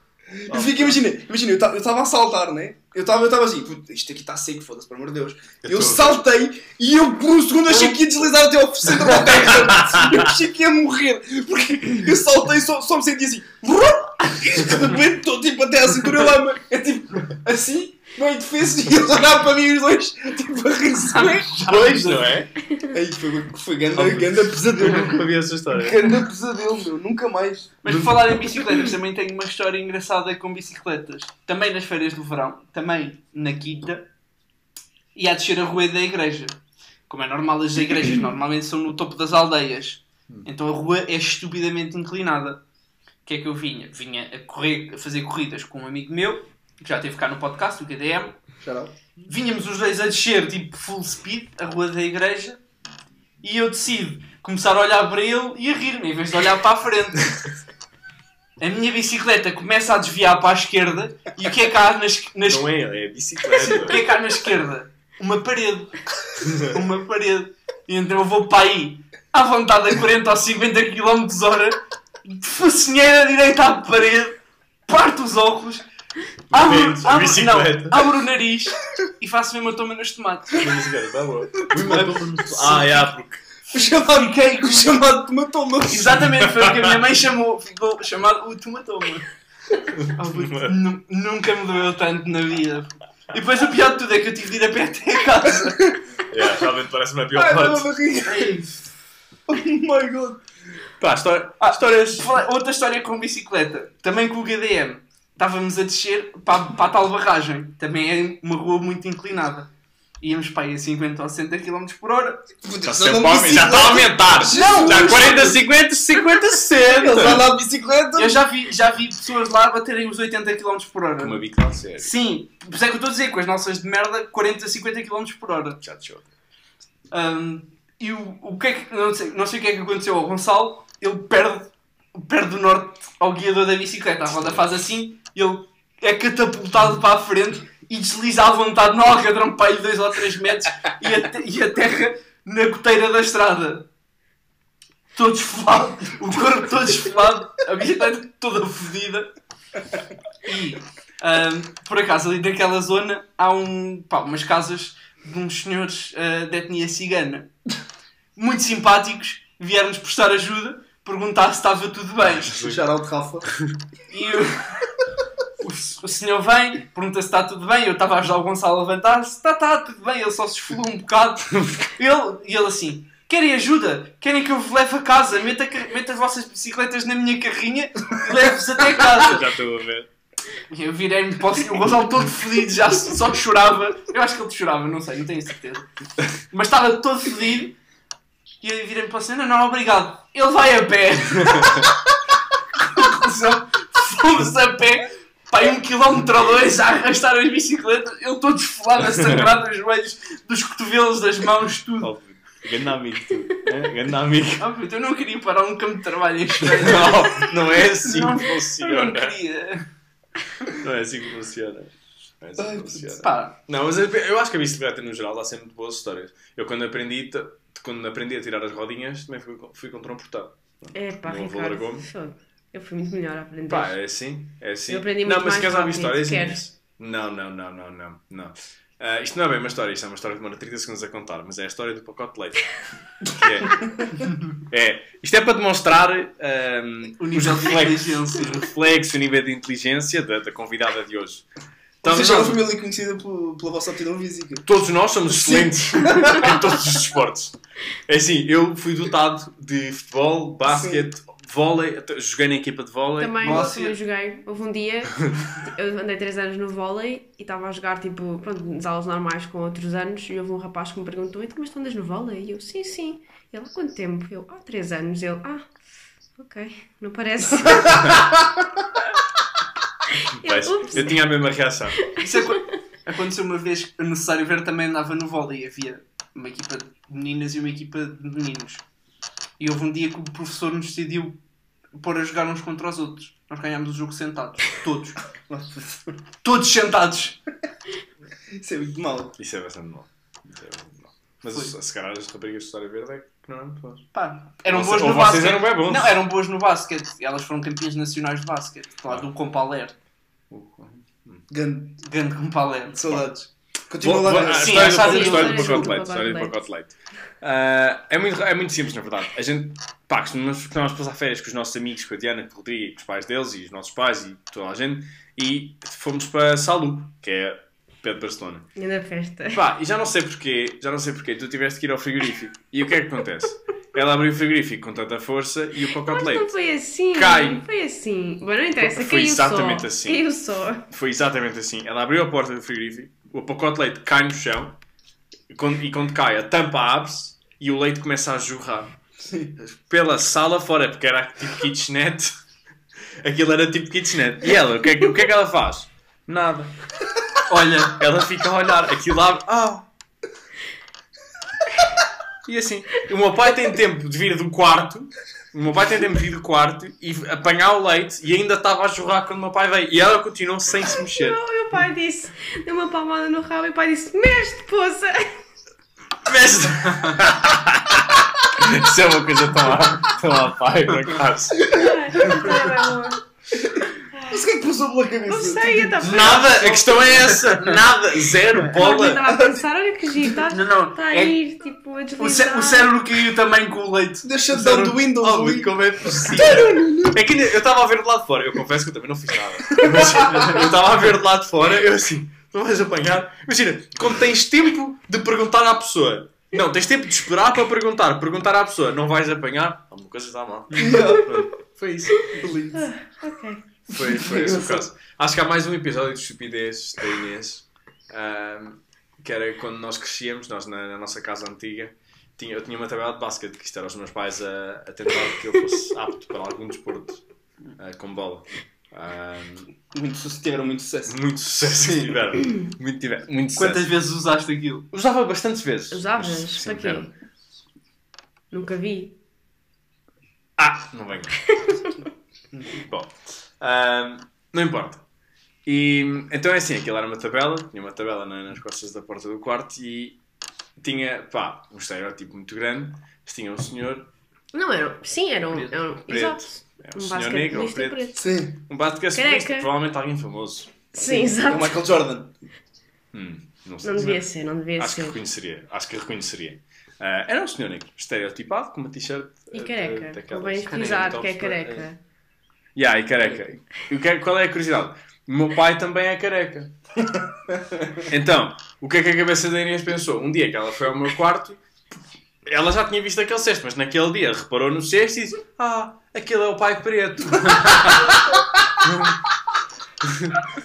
Eu fico, imagina, imagina, eu estava a saltar, né? Eu estava eu tava assim, "Puta, isto aqui está seco, foda-se, pelo amor de Deus. Eu, tô- saltei e eu por um segundo achei que ia deslizar até ao centro da terra. Eu achei que ia morrer. Porque eu saltei e só, só me senti assim. E de repente estou tipo até à cintura lama. É tipo assim, bem defeso e eles olharam para mim os dois, tipo a rir-se. Pois, não é? Aí foi, foi ganda, ganda pesadelo. Nunca vi essa história. Ganda pesadelo, meu, nunca mais. Mas por falar em bicicletas, também tenho uma história engraçada com bicicletas. Também nas férias do verão, também na quinta, e a descer a rua da igreja. Como é normal, as igrejas normalmente são no topo das aldeias. Então a rua é estupidamente inclinada. O que é que eu vinha? Vinha a, correr, a fazer corridas com um amigo meu, que já teve cá no podcast, o KDM. Shout Vinhamos os dois a descer, tipo full speed, a rua da igreja, e eu decido começar a olhar para ele e a rir-me, em vez de olhar para a frente. A minha bicicleta começa a desviar para a esquerda, e o que é que há nas, nas Não é, é o bicicleta. que é que há na esquerda? Uma parede. Uma parede. E então eu vou para aí, à vontade a 40 ou 50 km hora, focinheiro a direita à parede, parto os óculos, abro, abro, bicicleta. não, abro o nariz e faço uma hematoma nos tomates. Bicicleta, tá bom. Ah, é, porque. O chamado, o chamado tomatoma. Exatamente, foi o que a minha mãe chamou, ficou chamado o tomatoma. Oh, nunca me doeu tanto na vida. E depois o pior de tudo é que eu tive de ir a pé até a casa. É, realmente parece uma pior Ai, parte. barriga. Oh my god. Pá, história, histórias. Fala- Outra história com bicicleta, também com o GDM. Estávamos a descer para, para a tal barragem. Também é uma rua muito inclinada. Íamos para aí a 50 ou 60 km por hora. Já, sempre aumenta- já está a aumentar. Não, já mas- 40, 50, 50, Eles 60. andam de bicicleta. Eu já vi, já vi pessoas lá baterem os 80 km por hora. Uma bica a sério. Sim, por isso é que eu estou a dizer, com as nossas de merda, 40, 50 km por hora. Já te. Ahm, e o, o que é que. Não sei, não sei o que é que aconteceu ao Gonçalo, ele perde, perde o norte ao guiador da bicicleta. A roda faz assim, ele é catapultado para a frente e desliza à vontade no alcatrão para aí 2 ou 3 metros e, ate- e aterra na goteira da estrada. Todo esfolado, o corpo todo esfolado, a bicicleta toda fodida. E, por acaso, ali naquela zona há um, pá, umas casas de uns senhores ah, de etnia cigana. Muito simpáticos, vieram-nos prestar ajuda, perguntar se estava tudo bem. Shout Rafa. E o, o, senhor vem, pergunta se está tudo bem. Eu estava a ajudar o Gonçalo a levantar-se. Está, está, tudo bem. Ele só se esfolou um bocado. Ele, e ele assim: Querem ajuda? Querem que eu vos leve a casa? Meta, meta as vossas bicicletas na minha carrinha e leve-vos até casa. Já estou a ver. Eu virei-me para o Gonçalo todo fodido, já só chorava. Eu acho que ele chorava, não sei, não tenho certeza. Mas estava todo fodido. E eu virei-me para o senhor: Não, não, obrigado. Ele vai a pé. Fomos a pé. Pai, um quilómetro ou dois a arrastar as bicicletas. Ele todo esfolado, a sangrar dos joelhos, dos cotovelos, das mãos, tudo. Óbvio. Grande amigo, tu. É? Grande amigo. Oh, puto, eu não queria parar um campo de trabalho em Espanha. Não, não é assim Não, que Eu não funciona. queria. Não é assim que funciona. Não é assim que funciona. Pá, Não, mas eu, eu acho que a bicicleta no geral dá sempre boas histórias. Eu quando aprendi, quando aprendi a tirar as rodinhas, também fui, fui com trão portado. É pá, Ricardo. Eu fui muito melhor a aprender. Pá, é assim, é assim. Eu aprendi não, muito mas mais queres ouvir rápido, histórias? queres? Não, não, não, não, não, não. Ah, isto não é bem uma história, isto é uma história que demora 30 segundos a contar, mas é a história do pacote de leite. É, é, isto é para demonstrar ahm, o nível de inteligência. os reflexos, o nível de inteligência da, da convidada de hoje. Vocês Estamos são uma nós- família conhecida por- pela vossa aptidão física. Todos nós somos excelentes em todos os esportes. É assim, eu fui dotado de futebol, basquete, vôlei, joguei na equipa de vôlei. Também, Nossa. também joguei. Houve um dia, eu andei 3 anos no vôlei e estava a jogar, tipo, pronto, nas aulas normais com outros anos e houve um rapaz que me perguntou, então, mas tu andas no vôlei? E eu, sim, sim. Ele, há quanto tempo? Eu, há 3 anos. Ele, ah, ok, não parece. Pois, eu, eu tinha a mesma reação. Isso aco- aconteceu uma vez que o necessário ver também andava no vôlei. Havia uma equipa de meninas e uma equipa de meninos. E houve um dia que o professor nos decidiu pôr a jogar uns contra os outros. Nós ganhámos o jogo sentados. Todos. Todos sentados. Isso é muito mal. Isso é bastante mal. Isso é bastante mal. Mas Foi. se calhar as raparigas de História Verde é que não eram muito boas. Pá, eram Ou boas no basquete. eram bem bons. Não, eram boas no basquete. Elas foram campeãs nacionais de basquete. Lá do Compaler. Grande, Grande como palete. saudades. Continua Vou- lá. vou- na- a Sim, história, a história do, a do- história do do pacote de leite. história do pacote leite. Ah, é, muito, é muito simples, na verdade. A gente, pá, costumamos, costumamos passar férias com os nossos amigos, com a Diana, com o Rodrigo, e com os pais deles e os nossos pais e toda a gente. E fomos para Salu, que é pé de Barcelona. Ainda festa. Pá, e já não sei porquê, já não sei porquê, tu tiveste que ir ao frigorífico. E o que é que acontece? Ela abriu o frigorífico com tanta força e o pacote de Mas não leite foi assim. Cai. Foi assim. Bom, não interessa. Foi caiu exatamente só. assim. Caiu só. foi exatamente assim. Ela abriu a porta do frigorífico, o pacote de leite cai no chão e quando, e quando cai a tampa abre-se e o leite começa a jorrar pela sala fora, porque era tipo kitchenette. Aquilo era tipo kitchenette. E ela, o que é que, o que, é que ela faz? Nada. Olha, Ela fica a olhar, aquilo abre. Ah! E assim, o meu pai tem tempo de vir do quarto. O meu pai tem de vir do quarto e apanhar o leite e ainda estava a jorrar quando o meu pai veio. E ela continuou sem se mexer. Não, o meu pai disse. Deu uma palmada no rabo e o pai disse: Mexe, poça! Mestre! Isso é uma coisa tão a, tão a pai, por acaso. Ai, não Mas o que é que passou pela cabeça? sei, eu estava. Nada, a questão é essa. Nada, zero, Eu bola. estava a pensar: olha que giro, está Não, não, está a é- ir, tipo, a o, cé- deslizar. o cérebro caiu também com o leite. Deixa de dar do Windows Oh, como é possível? É que eu estava a ver de lá de fora, eu confesso que eu também não fiz nada. Mas eu estava a ver de lá de fora, eu assim, não vais apanhar. Imagina, quando tens tempo de perguntar à pessoa, não, tens tempo de esperar para perguntar, perguntar à pessoa, não vais apanhar, alguma coisa está mal. Foi isso. Ok. Foi, foi esse o caso. Acho que há mais um episódio de estupidez da Inês, ahm, que era quando nós crescíamos, nós na, na nossa casa antiga, tinha, eu tinha uma tabela de basquete, que isto era os meus pais a, a tentar que eu fosse apto para algum desporto ah, com bola. Ahm, Muito, tiveram muito sucesso. muito sucesso que tiveram. Muito, tiver, muito Quantas sucesso. vezes usaste aquilo? Usava bastantes vezes. Usavas? mas Para quê? era- Nunca vi. Ah, não venho. Bom, ahm, não importa. E, então é assim, aquilo era uma tabela, tinha uma tabela na- nas costas da porta do quarto e tinha, pá, um estereótipo muito grande, tinha um senhor, Não, era. Sim, era um. Era um Preto. exato. é um, Um senhor negro basquetebolista preto, preto. Sim. um basquetebolista, provavelmente alguém famoso. Sim, É o exato. Michael Jordan. Hum, não sei Não devia ser, não devia Acho que ser. reconheceria, acho que reconheceria. Ah, era um senhor negro, estereotipado, com uma t-shirt E ah, careca. daquelas- Convém tops que é careca. Yeah, e careca. E o que é- qual é a curiosidade? O meu pai também é careca. Então, o que é que a cabeça da Inês pensou? Um dia que ela foi ao meu quarto, ela já tinha visto aquele cesto, mas naquele dia reparou no cesto e disse: Ah, aquele é o pai preto.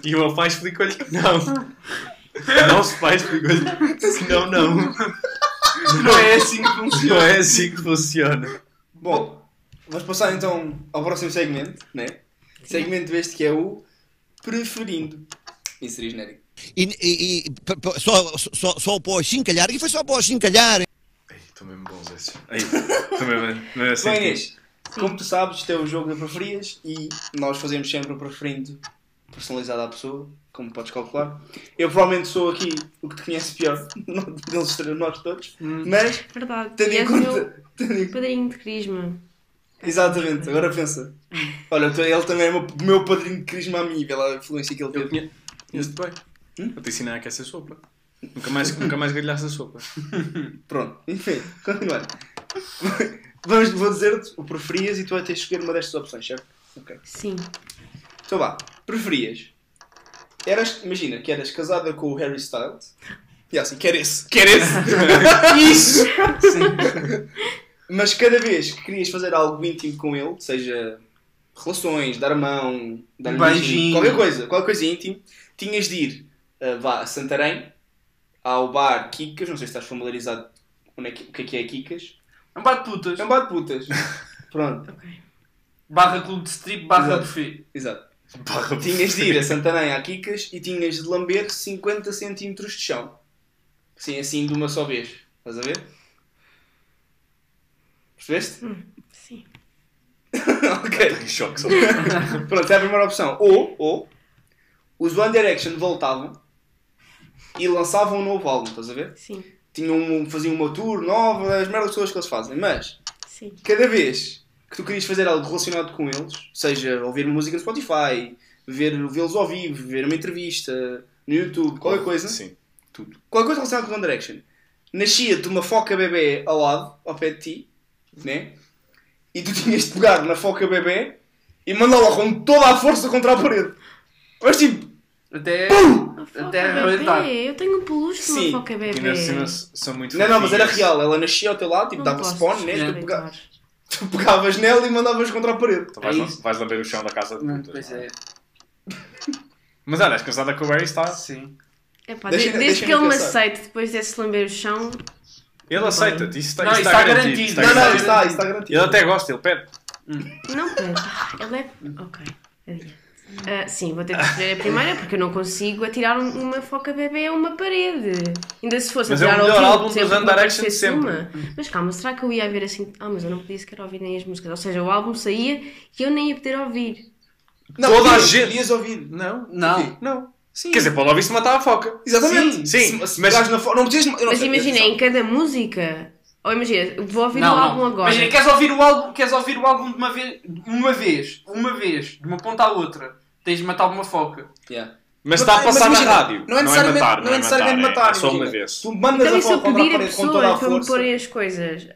e o meu pai explicou-lhe que não. O nosso pai explicou-lhe que não, não. Não é assim que funciona. Não é assim que funciona. Bom, vamos passar então ao próximo segmento, né? Segmento este que é o preferindo. Inserir genérico. E, e- e só, só, só para o chincalhar, e foi só para o chincalhar. Ai, Estão mesmo bons esses. Estou mesmo, assim. Bom, Inês, como tu sabes, isto é o jogo de preferias e nós fazemos sempre o preferindo personalizado à pessoa, como podes calcular. Eu provavelmente sou aqui o que te conhece pior deles nós todos, mas Verdade. tendo E em meu conta. tendo em- padrinho de crisma. Exatamente, agora pensa. Olha, ele também é o meu, meu padrinho de carisma a mim, pela influência que ele Eu teve. conheço-te bem. Para te ensinar a aquecer sopa. Nunca mais, nunca mais grelhaste a sopa. Pronto, enfim, continuando. Vamos, vou dizer-te o preferias e tu vais ter que escolher uma destas opções, certo? Ok. Sim. Então vá, preferias. Eras, imagina que eras casada com o Harry Styles. E assim, quer esse, quer esse! Isso! Mas cada vez que querias fazer algo íntimo com ele, seja relações, dar a mão, dar um Beijinho. qualquer coisa, qualquer coisa íntimo, tinhas de ir ah, vá, a Santarém, ao bar Kikas, não sei se estás familiarizado com o que é que é Kikas. É um bate putas. É um bar de putas. Pronto, Barra clube de strip, barra Exato. buffet. exato. Tinhas de ir a Santarém à Kikas e tinhas de lamber 50 centímetros de chão. Sim, assim de uma só vez. Estás a ver? Percebeste? Sim. ok. Que choque só. Pronto, é a primeira opção. Ou, ou, os One Direction voltavam e lançavam um novo álbum, estás a ver? Sim. Tinham faziam uma tour nova, as merdas todas que eles fazem. Mas, Sim. cada vez que tu querias fazer algo relacionado com eles, seja ouvir música no Spotify, ver, vê-los ao vivo, ver uma entrevista no YouTube, qualquer coisa, Sim, tudo. qualquer coisa relacionada com One Direction, nascia-te uma foca bebê ao lado, ao pé de ti, né? E tu tinhas de pegar na foca bebê e mandá-la com toda a força contra a parede. Mas tipo, Até, A foca até arrebentar. Eu tenho um peluche de Sim, uma foca E bebê. cima são muito não, não, mas era fofinhas. real, ela nascia ao teu lado, tipo, Não dava posso spawn, né? Tu, tu pegavas nela e mandavas contra a parede. Então vais, É isso. vais lamber o chão da casa de Não, putas, pois não é? é. Mas olha, és casada com o Harry Styles. Sim. Epá, Deixa- desde, desde deixa-me que ele me pensar. aceite depois desse lamber o chão, Ele aceita-te, isso está, Não, isso está está garantido. garantido. Não, não, garantido. isso está, isso está garantido. Ele até gosta, ele pede. não pede. Ele é. Ok. Ah, sim, vou ter que escolher a primeira porque eu não consigo atirar um- uma foca bebê a uma parede. Ainda se fosse Mas é o atirar melhor ao álbum fim, dos sempre sempre. uma. Mas calma, será que eu ia ver assim? Ah, mas eu não podia sequer ouvir nem as músicas. Ou seja, o álbum saía e eu nem ia poder ouvir. Não, Toda a gente- Podias ouvir. Não, Não. não. Sim. Quer dizer, pode ouvir se matar a foca. Exatamente. Sim, sim, Se, se mas- pegares na fo- não precisas. não Mas imagina, em cada música. Ou imagina, vou ouvir Não, o álbum não. agora. Imagina, queres ouvir o álbum, queres ouvir o álbum de uma vez, uma vez, uma vez, de uma ponta à outra. Tens de matar uma foca. Yeah. Mas está a passar imagina, na rádio. Não é necessariamente, matar, não é necessariamente matar. matar. É, só uma vez. Tu mandas Então a e se foca contra a parede com toda a para me porem as coisas?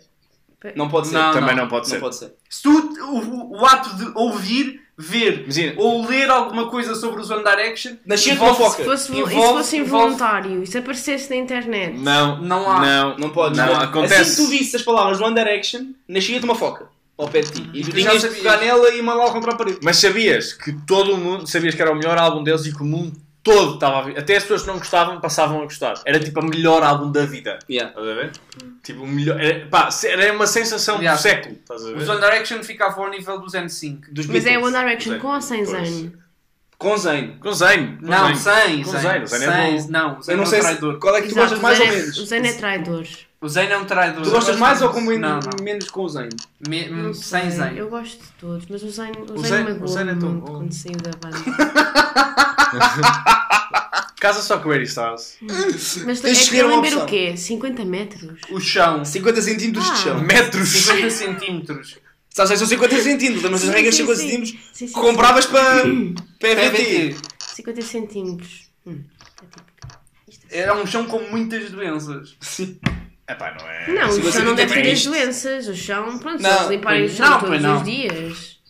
Não pode ser. Não, Também não. não pode ser. Não pode ser. Se tu, o, o ato de ouvir, ver Imagina. ou ler alguma coisa sobre os One Direction, Nascia de envolve- uma Se foca. fosse, e se Envolve- fosse envolve- involuntário e se aparecesse na internet? Não, Não há. Não, Não podes. Não, Não. acontece. Assim que tu visse as palavras One Direction, nascia-te uma foca ao pé de ti. E tu Já tinhas de pegar nela e mandá-la contra a parede. Mas sabias que todo o mundo, sabias que era o melhor álbum deles e que o mundo todo estava a. Até as pessoas que não gostavam passavam a gostar. Era tipo o melhor álbum da vida. Yeah. Estás a ver? Tipo, o melhor. Era, pá, era uma sensação Yeah. do século. Estás a Os ver? One Direction ficavam ao nível dos N5. Dos Mas é. One Direction com ou sem. Zayn? Com Zayn. Com Zayn. com Não, Zayn. sem, Com o Zayn é bom. Não, Zayn é não um traidor. qual é que tu Exato, gostas mais ou Zayn é- menos. O Zayn é traidor. O Zayn é um traidor. Tu gostas mais ou com Não, não. menos com o Zayn? Me- Não hum, sem sei, Zayn. Eu gosto de todos, mas o Zayn, o O Zayn, Zayn- o Zayn é tão muito bom. quando saiu da banda. Casa só com o Harry Styles. Mas Tens de é que escolher eu uma opção. o quê? 50 metros? O chão. 50 centímetros Ah. de chão. Metros. 50 centímetros. Sabes que são 50 centímetros, mas as Sim, regras sim, 50 sim. centímetros Sim, sim, compravas para PVT. PVT. 50 centímetros. Hum, é tipo... isto é- É um chão com muitas doenças. Epá, não é. Não, o 50 chão não deve ter as doenças. O chão, pronto, se Não, eles limparem o chão todos os dias.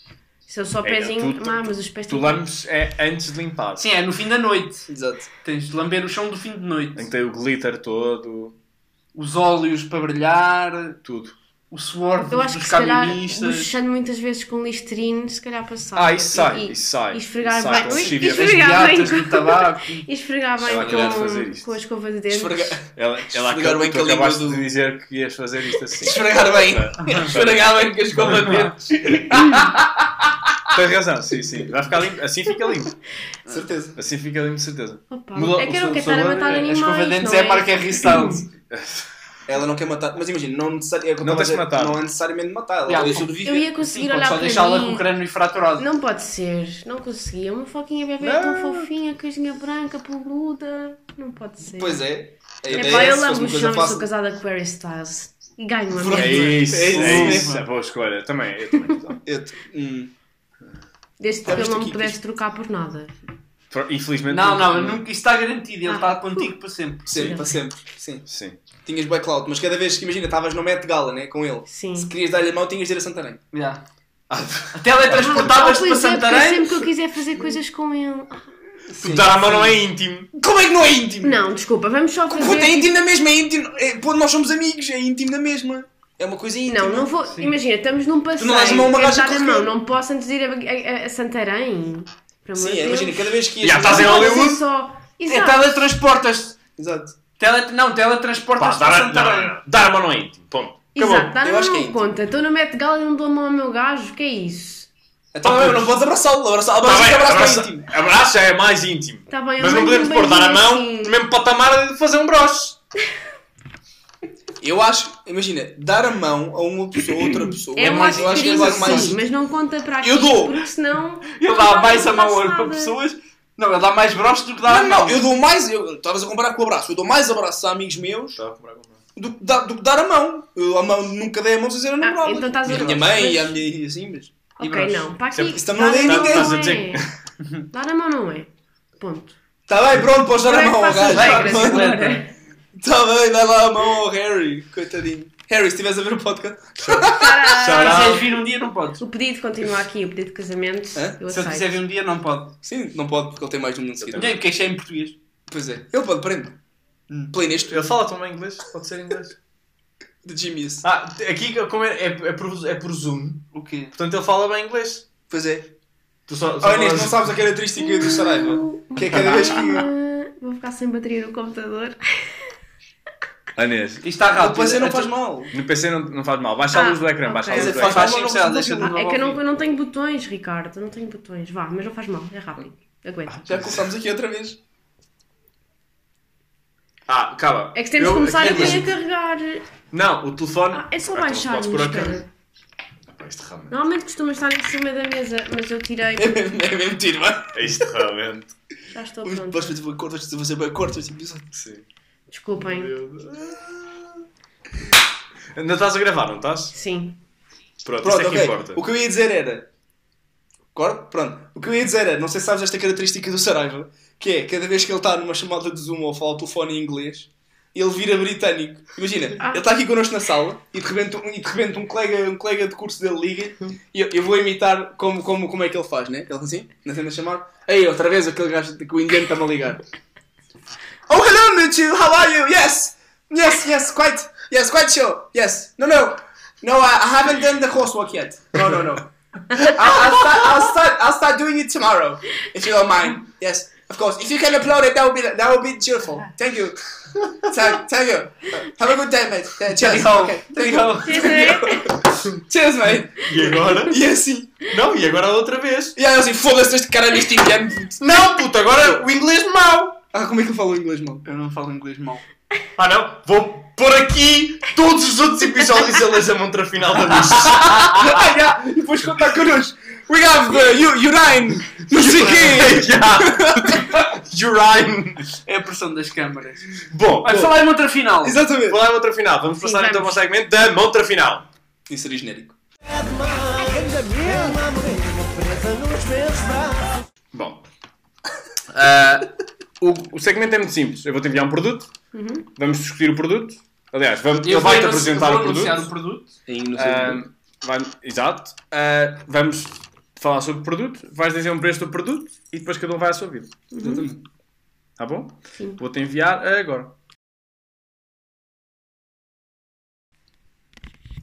Se eu só É, pezinho... ah, mas os pés Tu lambes é antes de limpar. Sim, é no fim da noite. Exato. Tens de lamber o chão do fim de noite. Em que tem o glitter todo, Os óleos para brilhar, tudo. O suor Eu acho dos que se calhar, camionistas. bochechando muitas vezes com listrine, se calhar passava. Ah, isso sai, E- isso sai. E esfregar Isso sai bem. com Ui, esfregar bem com- do tabaco. E esfregar bem com, isto. com a escova de dentes. Esfregar, Ela, ela Esfregar bem com a língua do- de dizer que ias fazer isto assim. esfregar bem. esfregar bem com a escova de dentes. Tens razão, sim, sim. Vai ficar limpo. Assim fica limpo. Certeza. Assim fica limpo, de certeza. Opa, Mudou- é que eu não quero estar a matar a animais. escova de dentes não é a marca Styles. Ela não quer matar, mas imagina, não, necessari- é eu Não dizer, matar. não é necessariamente matar, ela Yeah. sobreviver. Eu ia conseguir Sim, pode olhar só para deixá-la mim. com o crânio fraturado. Não pode ser, não conseguia. Uma foquinha bebê tão fofinha, coisinha branca, peluda. Não pode ser. Pois é. A É ideia pá, é, eu uma o chão e sou fácil. casada com Harry Styles. E ganho uma Pronto. É isso, É isso é isso. É boa escolha. Também, eu também. Eu te- hum. Desde que viste não me pudesse trocar por nada. Infelizmente. Não, não, nunca- nunca, isso está garantido. Ele Ah. está contigo para sempre. Sempre, para sempre. Sim. Sim. Tinhas Black Cloud, mas cada vez que imagina, estavas no Met Gala, né, com ele. Sim. Se querias dar-lhe a mão, tinhas de ir a Santarém. Yeah. Ah, Teletransportavas-te para é, Santarém. sempre que eu quiser fazer coisas com ele. Porque dar a mão não é íntimo. Como é que não é íntimo? Não, desculpa, vamos só fazer. Puta, é íntimo na mesma, é íntimo. É, pô, nós somos amigos, é íntimo na mesma. É uma coisa íntima. Não, não vou. Imagina, estamos num passeio. não dás a mão a uma quero gaja a mão, não posso antes ir a, a, a Santarém. Sim, é, imagina, cada vez que ias. Já estás em Não Hollywood? Só... É, teletransportas-te. Exato. Tele... Não, teletransportas-te não, mão não é íntimo. Ponto. Acabou. Exato, acho que é conta. Estou no Met Gala e não dou a mão ao meu gajo. Que é isso? Então Ah, não, não podes abraçá-lo. Tá abraçar, bem, abraçar, abraça, é íntimo. abraço é mais íntimo. Tá bem, Mas não podemos pôr dar a mão assim. no mesmo patamar de fazer um broche. Eu acho, imagina, dar a mão a uma pessoa, a outra pessoa. É, mais, eu acho que é mais. sim, mas não conta para aqui. Eu dou. Porque senão. Ele dá mais a mão Não para pessoas. Não, ele dá mais broches do que dá a Não, mão. não, eu dou mais. Eu estavas a comparar com o abraço. Eu dou mais abraços a amigos meus do, que dar- do que dar a mão. Eu a mão nunca dei a mão sem ser a namorada. então estás a- a minha mãe e a minha e assim, mas. Ok, não. Para aqui. Isso também não tá, dei a ninguém. Estás a é. dizer Dar a mão não é. Ponto. Tá bem, pronto, podes dar a é mão gajo. Regras agora? Tá bem, dá lá a mão ao Harry. Coitadinho. Harry, se estiveres a ver o podcast. Caralho. Se quiseres vir um dia, não podes. O pedido continua aqui, o pedido de casamento. Hã? Eu Se ele quiser vir um dia, não pode. Sim, não pode porque ele tem mais de um seguida. Não, porque isto é em português. Pois é. Ele pode, prende. Play neste. Ele fala também inglês? Pode ser inglês. De Genius. Ah, aqui como é, é, é, por, é por Zoom, O quê? portanto ele fala bem inglês. Pois é. Tu só, só Olha, Inês, falas- não sabes a característica do Saraiva? Que é cada vez que. Ah, Vou ficar sem bateria no computador. Ah, Inês, Isto está rápido. Depois não Até- faz mal. no PC não, não faz mal. Baixa a Ah, luz do ecrã, ok. baixa a luz do ecrã. Faz não deixa de de É que eu não, eu não tenho botões, Ricardo. Eu não tenho botões. Vá, mas não faz mal. É rápido. Aguenta. Já começámos aqui outra vez. Ah, calma. É que temos que começar a aqui- ter a carregar. Não, o telefone. Ah, é só Ah, então baixar. podes pôr a espera. câmera. Ah. Normalmente costuma estar em cima da mesa, mas eu tirei. É mesmo, é mesmo tiro, mano. Isto realmente. Já estou Vamos pronta. fazer bem cortes, vamos fazer bem cortes este episódio. Sim. Desculpem. Ainda estás a gravar, não estás? Sim. Pronto, Pronto, isso é que importa. O que eu ia dizer era. Pronto. O que eu ia dizer era, não sei se sabes esta característica do Saraiva, que é cada vez que ele está numa chamada de Zoom ou fala ao telefone em inglês, ele vira britânico. Imagina, Ah. ele está aqui connosco na sala e de repente, um- e de repente um, colega, um colega de curso dele liga e eu, eu vou imitar como, como, como é que ele faz, né? Ele assim, na cena de chamar, ei, outra vez aquele gajo que o indiano está-me a ligar. Oh, hello, Mitchell, how are you? Yes, yes, yes, quite, yes, quite sure, yes. No, no, no, I, I haven't done the coursework yet. No, no, no. I'll, I'll, start, I'll start. I'll start doing it tomorrow, if you don't mind. Yes, of course. If you can upload it, that would be that would be cheerful. Thank you. Thank, thank you. Have a good day, mate. Uh, cheers. Tally-ho. Okay. Tally-ho. Cheers, mate. E agora? E assim. Não, e agora outra vez. E aí assim, foda-se este caralho este indiano. Não, puto, agora o inglês mau. Ah, como é que eu falo inglês, mal? Eu não falo inglês mal. Ah não, vou pôr aqui todos os outros episódios a ler a montra final da luz. ah, já. E depois contar connosco. We have the U- Urine. Não sei quê. Urine. É a pressão das câmaras. Bom, Vai falar em outra final. Exatamente. vou lá a montra final. Vamos Sim, passar então para o vamos. segmento da montra final. Inserir genérico. Bom, ah, o, o segmento é muito simples. Eu vou-te enviar um produto, vamos discutir o produto. Aliás, vamos, ele Eu vou vai-te apresentar vou o produto. anunciar o produto. Ah, vai- exato. Ah, vamos falar sobre o produto, vais dizer um preço do produto e depois cada um vai à sua vida. Exatamente. Tá bom? Vou-te enviar agora.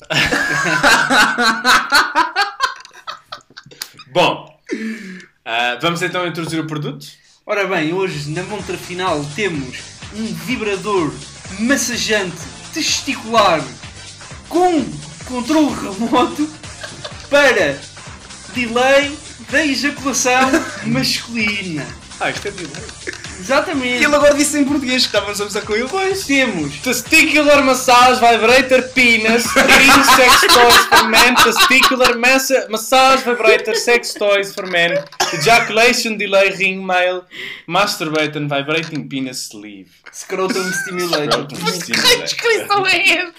Bom, ah, vamos então introduzir o produto. Ora bem, hoje na montra final temos um vibrador massageante testicular com controle remoto para delay da ejaculação masculina. Ah, isto é delay. Exatamente. E ele agora disse em português que estávamos a usar com ele. Depois temos Testicular massage vibrator penis. Three sex toys for men. Testicular massa, massage vibrator sex toys for men. Ejaculation delay ring male. Masturbate and vibrating penis sleeve. Scrotum Stimulator. descrição é?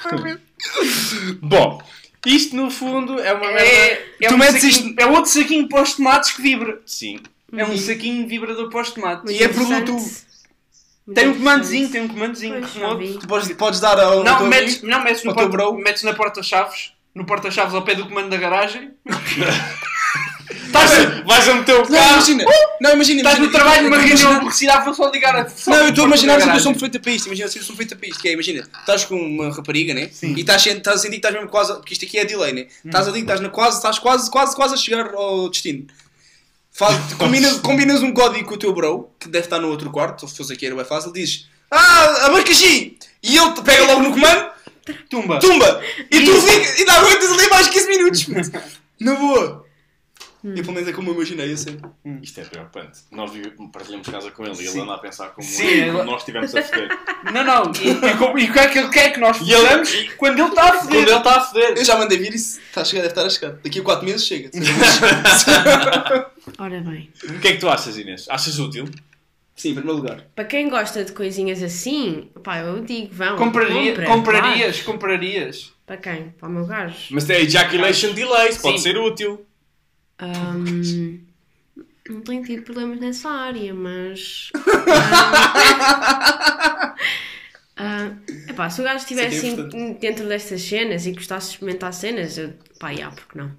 Bom, isto no fundo é uma merda. É, é, Tu um metes saquinho- é outro saquinho para os tomates que vibra. Sim. É um saquinho vibrador para os tomates. E é por Bluetooth. Tem um comandozinho, tem um comandozinho Pois, vi. Tu podes, podes dar ao Não, teu metes, amigo. não metes, no porta, bro. metes na porta-chaves. No porta-chaves ao pé do comando da garagem. Vais, vais a meter o Não, carro. imagina. Não, imagina. Estás no trabalho numa Eu estou a reunião velocidade, vou só ligar a. só Não, eu estou a imaginar a situação perfeita para isto. Imagina a situação perfeita para isto. Que é, imagina, estás com uma rapariga, né? E estás, estás a sentir que estás mesmo quase. Porque isto aqui é delay, né? Estás ali, estás quase, estás quase, quase, quase a chegar ao destino. Faz, combinas, combinas um código com o teu bro, que deve estar no outro quarto, se fosse aqui era bem fácil, dizes Ah, abacaxi! E ele te pega logo no comando, Tumba. tumba! E tu fica, e dá aguentas ali mais 15 minutos! Na boa! E pelo menos é como eu imaginei, assim. Isto é preocupante. Nós partilhamos casa com ele e ele Sim. anda a pensar como, Sim, como ele- nós estivemos a foder. Não, não. E, e, como- e o que é que ele quer que nós E ele- façamos quando ele está a foder? Quando ele está a foder. Eu já mandei vir isso, está a chegar, deve estar a chegar. Daqui a 4 meses chega. Ora bem. O que é que tu achas, Inês? Achas útil? Sim, em primeiro lugar. Para quem gosta de coisinhas assim, pá, eu digo, vão. Compraria, compra, comprarias, comprarias. Para quem? Para o meu gajo. Mas tem ejaculation delays, pode Sim. ser útil. Ahm, não tenho tido problemas nessa área, mas. Ah, epá, se o gajo estivesse é dentro destas cenas e gostasse de experimentar cenas, eu, pá, já, porque não?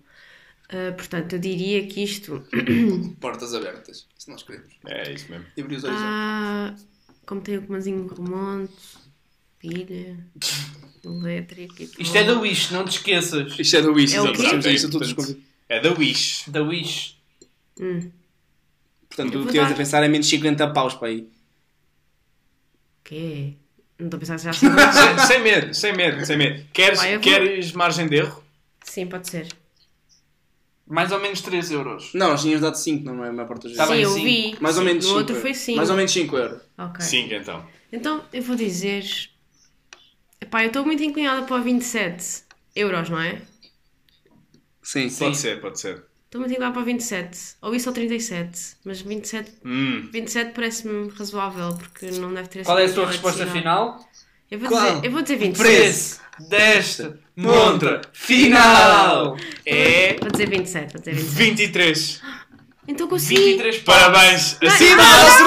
Ah, portanto, eu diria que isto. Portas abertas, se nós queremos. É isso mesmo. E abrir os horizontes. Ah, como tem o comanzinho de remonte, pilha, elétrico e tudo. Isto é da Wish, não te esqueças. Isto é do Wish, É exato. Temos isto a todos os Portanto, convidados. É da Wish. Da Wish. Hum, Portanto, tu estiveste dar- a pensar em menos 50 paus para aí. quê? Não estou a pensar que já sei. sem, sem medo, sem medo, sem medo. Queres, Pá, eu vou- queres margem de erro? Sim, pode ser. Mais ou menos 3 euros. Não, nós tínhamos dado 5, não é a maior parte dos Tá sim, bem, eu vi. Mais ou menos No 5 outro euros. foi 5. Mais ou menos 5 euros. Ok. 5 então. Então eu vou dizer. Epá, eu estou muito inclinada para 27 euros, não é? Sim. Pode ser, pode ser. Estou muito inclinada para 27. Ou isso ou 37. Mas 27, Hum. 27 parece-me razoável, porque não deve ter Qual é a tua muita resposta final? Eu vou, Qual? dizer, eu vou dizer 27. Preço desta montra final. É Vou dizer 27, vou dizer 27. 23. Então consegui. 23 paus. Parabéns. Não, Assinaste.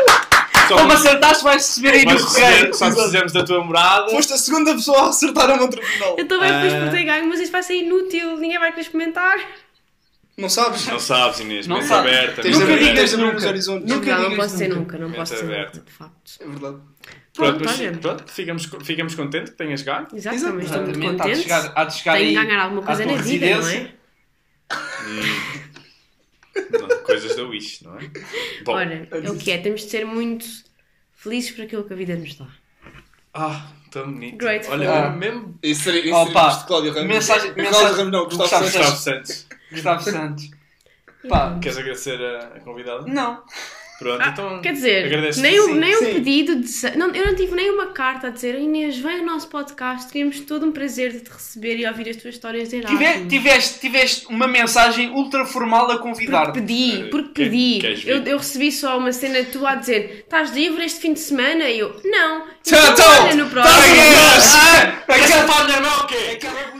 Só Como acertaste, vais receber aí no correio. só precisamos da tua morada. Foste a segunda pessoa a acertar a montra final. Eu também por Ah. ter ganho, mas isto vai ser inútil. Ninguém vai querer experimentar. Não sabes? Não sabes, Inês. Não mente sabes. aberta. Tens de abrir nunca. horizontes. Nunca não, não digas posso ser nunca. nunca, não posso ser aberta. nunca, de facto. É verdade. Pronto, Pronto, pronto, ficamos, ficamos contentes que tenhas ganho. Exatamente, estou muito Exatamente, há de contente. chegar, há de chegar Tenho aí de ganhar alguma coisa na vida, não é? Não, coisas da Wish, não é? Bom, Ora, é o que é, temos de ser muito felizes por aquilo que a vida nos dá. ah, tão bonito. Grateful. Olha, Ah. mesmo Isso seria, isso Opa, seria isto de Cláudio Ramos. mensagem- Cláudio mensagem- Ramos não, Gustavo Gustavo Santos. Gustavo Santos. Gustavo Santos. Pá, Queres agradecer a, a convidada? não. Pronto, Ah, então. quer dizer, nem, um, sim. nem um pedido de. Não, eu não tive nem uma carta a dizer Inês, vem ao nosso podcast, teríamos todo um prazer de te receber e ouvir as tuas histórias de Erasmus. Tive- tiveste, tiveste uma mensagem ultra formal a Porque convidar-te. pedi, Eh, porque que- pedi. queres vir? Eu, eu recebi só uma cena tua a dizer: estás livre este fim de semana? E eu, não. Tchau, Então, tchau. olha, no próximo. Ah, aquela